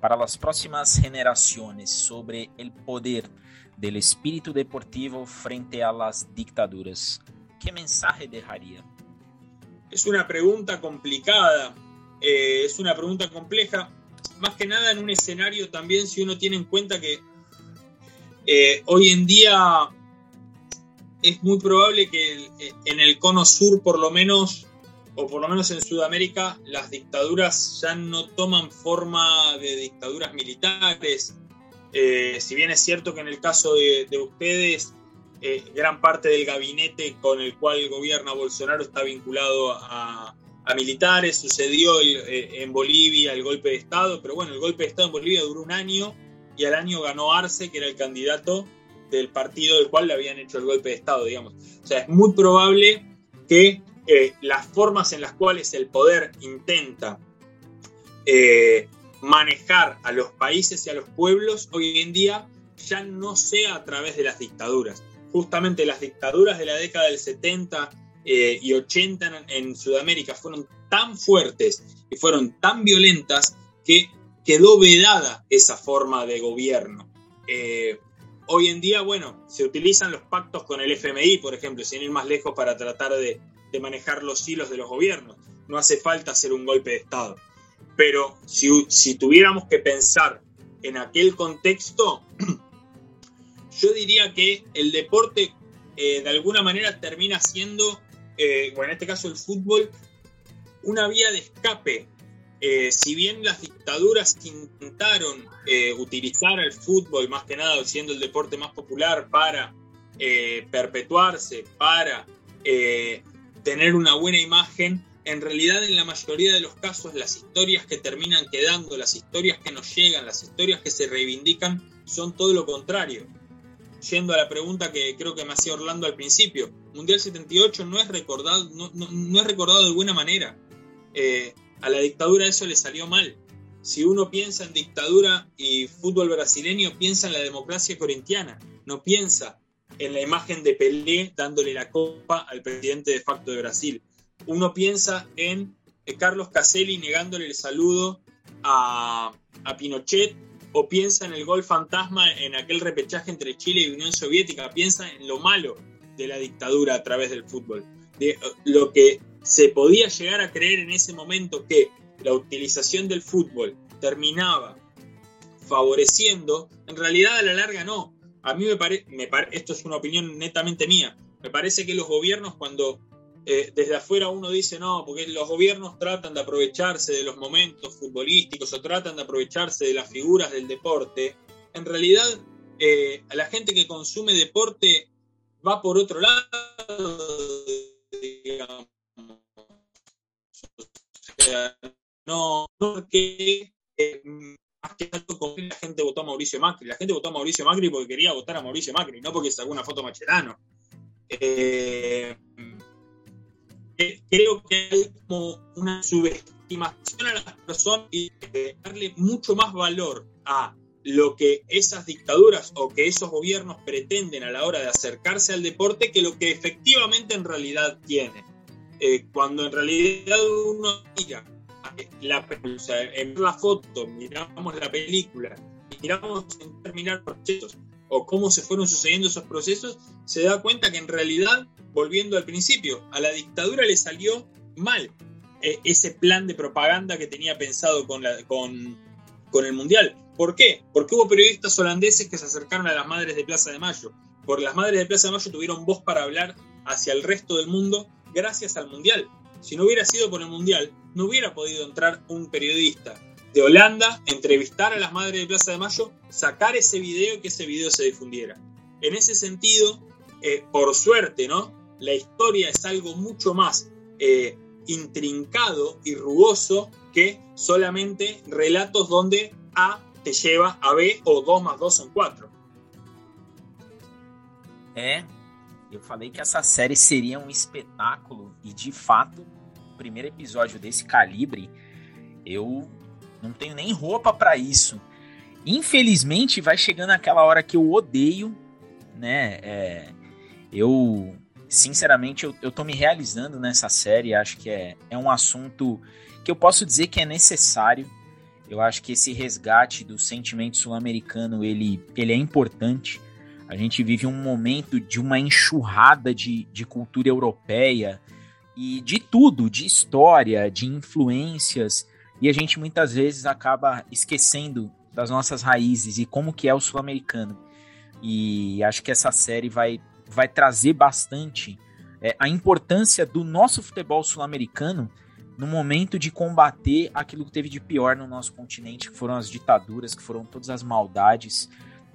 para las próximas generaciones sobre el poder del espíritu deportivo frente a las dictaduras, ¿qué mensaje dejaría? Es una pregunta complicada, eh, es una pregunta compleja, más que nada en un escenario también si uno tiene en cuenta que eh, hoy en día es muy probable que en el cono sur por lo menos o por lo menos en Sudamérica, las dictaduras ya no toman forma de dictaduras militares. Eh, si bien es cierto que en el caso de, ustedes, eh, gran parte del gabinete con el cual gobierna Bolsonaro está vinculado a, militares, sucedió eh, en Bolivia el golpe de Estado, pero bueno, el golpe de Estado en Bolivia duró un año y al año ganó Arce, que era el candidato del partido del cual le habían hecho el golpe de Estado, digamos. O sea, es muy probable que eh, las formas en las cuales el poder intenta eh, manejar a los países y a los pueblos hoy en día ya no sea a través de las dictaduras. Justamente las dictaduras de la década del 70 eh, y 80 en, Sudamérica fueron tan fuertes y fueron tan violentas que quedó vedada esa forma de gobierno. Hoy en día, bueno, se utilizan los pactos con el FMI, por ejemplo, sin ir más lejos para tratar de, manejar los hilos de los gobiernos. No hace falta hacer un golpe de Estado. Pero si, tuviéramos que pensar en aquel contexto, <clears throat> yo diría que el deporte eh, de alguna manera termina siendo, eh, en este caso el fútbol, una vía de escape. Eh, si bien las dictaduras intentaron utilizar el fútbol, más que nada siendo el deporte más popular, para perpetuarse, para tener una buena imagen, en realidad en la mayoría de los casos las historias que terminan quedando, las historias que nos llegan, las historias que se reivindican, son todo lo contrario. Yendo a la pregunta que creo que me hacía Orlando al principio, Mundial 78 no es recordado, no, es recordado de buena manera. Eh, a la dictadura eso le salió mal. Si uno piensa en dictadura y fútbol brasileño, piensa en la democracia corintiana, no piensa en la imagen de Pelé dándole la copa al presidente de facto de Brasil. Uno piensa en eh, Carlos Caselli negándole el saludo a, Pinochet o piensa en el gol fantasma en aquel repechaje entre Chile y Unión Soviética, piensa en lo malo de la dictadura a través del fútbol, de eh, lo que se podía llegar a creer en ese momento que la utilización del fútbol terminaba favoreciendo, en realidad a la larga no, a mí me parece, esto es una opinión netamente mía, me parece que los gobiernos cuando eh, desde afuera uno dice no, porque los gobiernos tratan de aprovecharse de los momentos futbolísticos o tratan de aprovecharse de las figuras del deporte, en realidad eh, a la gente que consume deporte va por otro lado, digamos. No, porque eh, más que la gente votó a Mauricio Macri. La gente votó a Mauricio Macri porque quería votar a Mauricio Macri, no porque sacó una foto Macherano. Eh, eh, creo que hay como una subestimación a las personas y darle mucho más valor a lo que esas dictaduras o que esos gobiernos pretenden a la hora de acercarse al deporte que lo que efectivamente en realidad tiene. Eh, cuando en realidad uno mira la, foto, miramos la película, miramos en terminar procesos o cómo se fueron sucediendo esos procesos, se da cuenta que en realidad, volviendo al principio, a la dictadura le salió mal eh, ese plan de propaganda que tenía pensado con, con, con el Mundial. ¿Por qué? Porque hubo periodistas holandeses que se acercaron a las madres de Plaza de Mayo. Por las madres de Plaza de Mayo tuvieron voz para hablar hacia el resto del mundo gracias al Mundial. Si no hubiera sido por el Mundial, no hubiera podido entrar un periodista de Holanda, entrevistar a las madres de Plaza de Mayo, sacar ese video y que ese video se difundiera. En ese sentido, eh, por suerte, ¿no? La historia es algo mucho más eh, intrincado y rugoso que solamente relatos donde A te lleva a B o 2 más 2 son 4. ¿Eh? Eu falei que essa série seria um espetáculo e de fato, o primeiro episódio desse calibre, eu não tenho nem roupa para isso. infelizmente vai chegando aquela hora que eu odeio, né? É, eu, sinceramente, eu, eu tô me realizando nessa série. Acho que é, é um assunto que eu posso dizer que é necessário. Eu acho que esse resgate do sentimento sul-americano ele, ele é importante. A gente vive um momento de uma enxurrada de, de cultura europeia e de tudo, de história, de influências, e a gente muitas vezes acaba esquecendo das nossas raízes e como que é o sul-americano. E acho que essa série vai, vai trazer bastante é, a importância do nosso futebol sul-americano no momento de combater aquilo que teve de pior no nosso continente, que foram as ditaduras, que foram todas as maldades,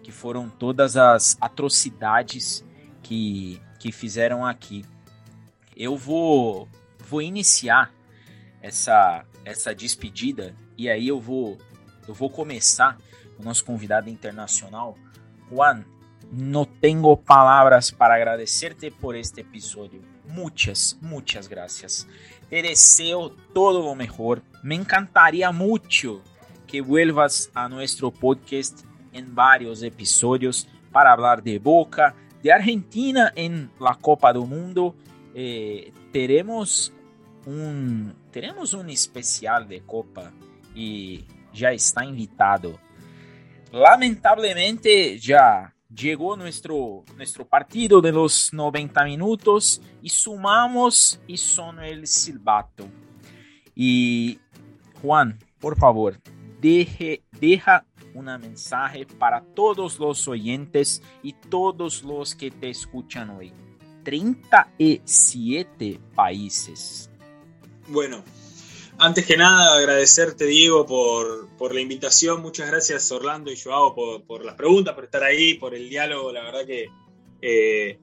que foram todas as atrocidades que, que fizeram aqui. Eu vou, vou iniciar essa, essa despedida e aí eu vou eu vou começar o nosso convidado internacional. Juan, não tenho palavras para agradecerte por este episódio. Muchas, muchas gracias. Te deseo todo lo mejor. Me encantaría mucho que vuelvas a nuestro podcast en varios episodios para hablar de Boca, de Argentina en la Copa do Mundo. Eh, teremos un teremos un especial de Copa y ya está invitado. Lamentablemente ya llegó nuestro, nuestro partido de los 90 minutos y sumamos y sonó el silbato. Y Juan, por favor, deje, deja una mensaje para todos los oyentes y todos los que te escuchan hoy. 37 países. Bueno, antes que nada, agradecerte, Diego, por, por, la invitación. Muchas gracias, Orlando y Joao, por, por, las preguntas, por estar ahí, por el diálogo. La verdad que eh,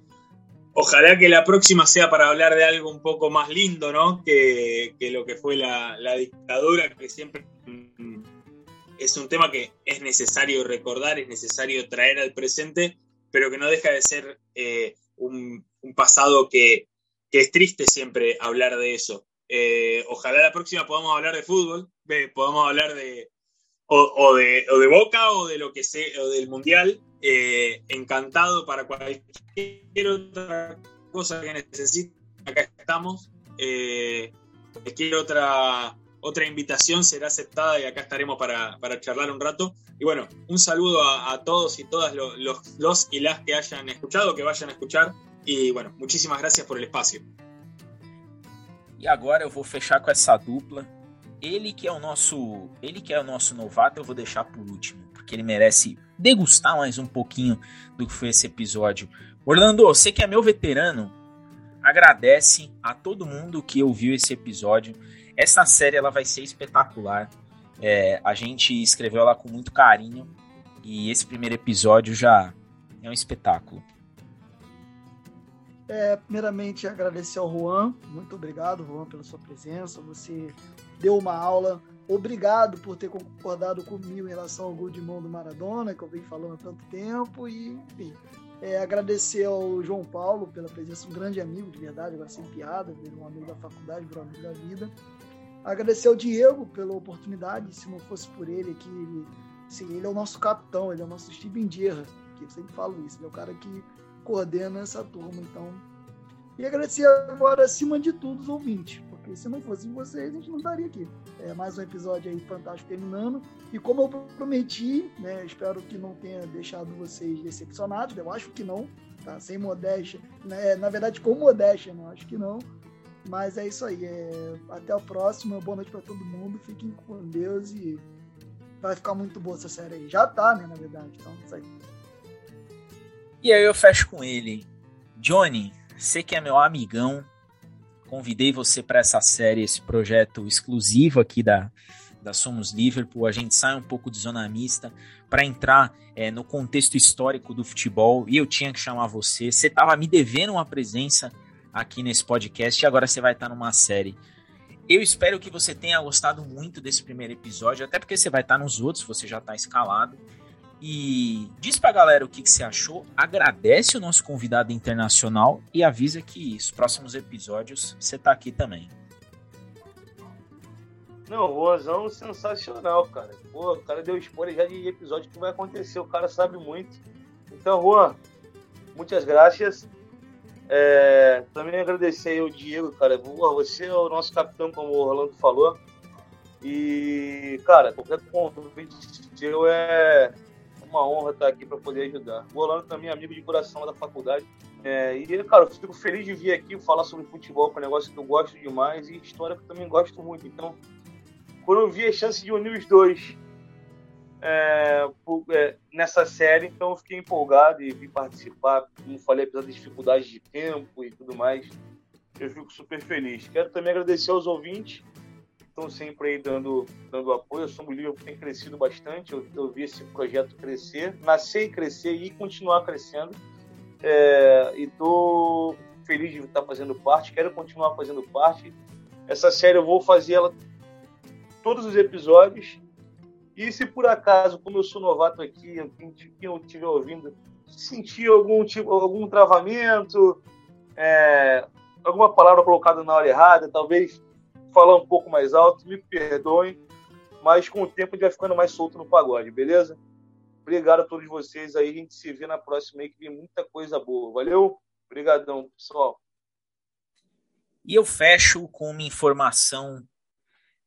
ojalá que la próxima sea para hablar de algo un poco más lindo, ¿no? Que, que lo que fue la, la, dictadura, que siempre es un tema que es necesario recordar, es necesario traer al presente, pero que no deja de ser eh, un, pasado que, que es triste siempre hablar de eso. Eh, ojalá la próxima podamos hablar de fútbol, podamos hablar de o, de, o, de, Boca o de lo que sea, o del Mundial. Eh, encantado para cualquier otra cosa que necesite. Acá estamos. Cualquier otra, otra invitación será aceptada y acá estaremos para, para charlar un rato. Y bueno, un saludo a, a todos y todas los, los, los y las que hayan escuchado, que vayan a escuchar. Y bueno, muchísimas gracias por el espacio. E agora eu vou fechar com essa dupla. Ele que é o nosso, ele que é o nosso novato, eu vou deixar por último, porque ele merece degustar mais um pouquinho do que foi esse episódio. Orlando, você que é meu veterano, agradece a todo mundo que ouviu esse episódio. Essa série ela vai ser espetacular. É, a gente escreveu ela com muito carinho e esse primeiro episódio já é um espetáculo. É, primeiramente, agradecer ao Juan. Muito obrigado, Juan, pela sua presença. Você deu uma aula. Obrigado por ter concordado comigo em relação ao gol de mão do Maradona, que eu venho falando há tanto tempo. E, enfim, é, agradecer ao João Paulo pela presença, um grande amigo, de verdade, agora sem piada, um amigo da faculdade, um amigo da vida. Agradecer ao Diego pela oportunidade. Se não fosse por ele ele, assim, ele é o nosso capitão, ele é o nosso Steven Gerrard, que eu sempre falo isso. Ele é o cara que coordena essa turma. Então, e agradecer agora, acima de tudo, os ouvintes, porque se não fossem vocês, a gente não estaria aqui. É mais um episódio aí fantástico terminando. E como eu prometi, né, espero que não tenha deixado vocês decepcionados, eu acho que não, tá? Sem modéstia. Né? Na verdade, com modéstia, não acho que não. Mas é isso aí. É... Até o próximo. Boa noite para todo mundo. Fiquem com Deus e vai ficar muito boa essa série aí. Já tá, né, na verdade. Então, isso aí. E aí eu fecho com ele. Johnny, você que é meu amigão, convidei você para essa série, esse projeto exclusivo aqui da, da Somos Liverpool. A gente sai um pouco de zona mista para entrar é, no contexto histórico do futebol e eu tinha que chamar você. Você estava me devendo uma presença aqui nesse podcast e agora você vai estar numa série. Eu espero que você tenha gostado muito desse primeiro episódio, até porque você vai estar nos outros, você já está escalado. E diz pra galera o que, que, você achou, agradece o nosso convidado internacional e avisa que os próximos episódios você tá aqui também. Não, o Juanzão sensacional, cara. Pô, o cara deu spoiler já de episódio que vai acontecer, o cara sabe muito. Então, Juan, muitas graças. É, também agradecer ao Diego, cara. Você é o nosso capitão, como o Orlando falou. E, cara, qualquer convite seu é uma honra estar aqui para poder ajudar. O Orlando também é amigo de coração da faculdade. É, e, cara, eu fico feliz de vir aqui falar sobre futebol, que é um negócio que eu gosto demais, e história que eu também gosto muito. Então, quando eu vi a chance de unir os dois é, é, nessa série, então eu fiquei empolgado e vim participar. Como falei, apesar das dificuldades de tempo e tudo mais, eu fico super feliz. Quero também agradecer aos ouvintes estão sempre aí dando, dando apoio. Eu sou um livro que tem crescido bastante. Eu, eu vi esse projeto crescer, nascer e crescer e continuar crescendo. É, e estou feliz de estar fazendo parte. Quero continuar fazendo parte. Essa série eu vou fazer ela todos os episódios. E se por acaso, como eu sou novato aqui, quem estiver ouvindo, sentir algum tipo, algum travamento, é, alguma palavra colocada na hora errada, talvez falar um pouco mais alto, me perdoem, mas com o tempo a gente vai ficando mais solto no pagode, beleza? Obrigado a todos vocês aí, a gente se vê na próxima aí, que tem muita coisa boa. Valeu? Obrigadão, pessoal. E eu fecho com uma informação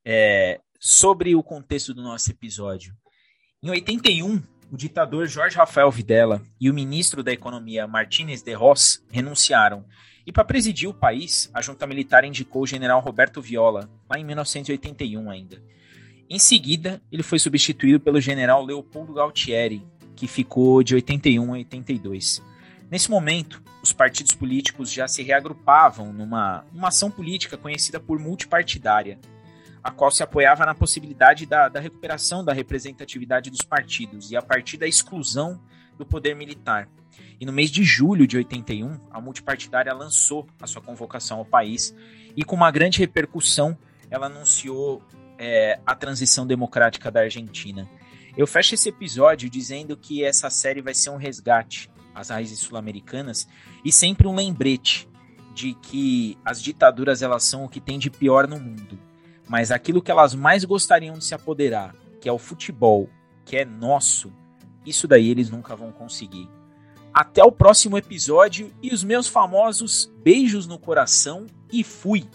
é, sobre o contexto do nosso episódio. Em 81, o ditador Jorge Rafael Videla e o ministro da Economia Martínez de Ross renunciaram e para presidir o país, a junta militar indicou o general Roberto Viola, lá em 1981 ainda. Em seguida, ele foi substituído pelo general Leopoldo Galtieri, que ficou de 81 a 82. Nesse momento, os partidos políticos já se reagrupavam numa uma ação política conhecida por multipartidária, a qual se apoiava na possibilidade da, da recuperação da representatividade dos partidos e a partir da exclusão do poder militar. E no mês de julho de 81, a multipartidária lançou a sua convocação ao país e, com uma grande repercussão, ela anunciou é, a transição democrática da Argentina. Eu fecho esse episódio dizendo que essa série vai ser um resgate às raízes sul-americanas e sempre um lembrete de que as ditaduras elas são o que tem de pior no mundo, mas aquilo que elas mais gostariam de se apoderar, que é o futebol, que é nosso, isso daí eles nunca vão conseguir. Até o próximo episódio e os meus famosos beijos no coração e fui!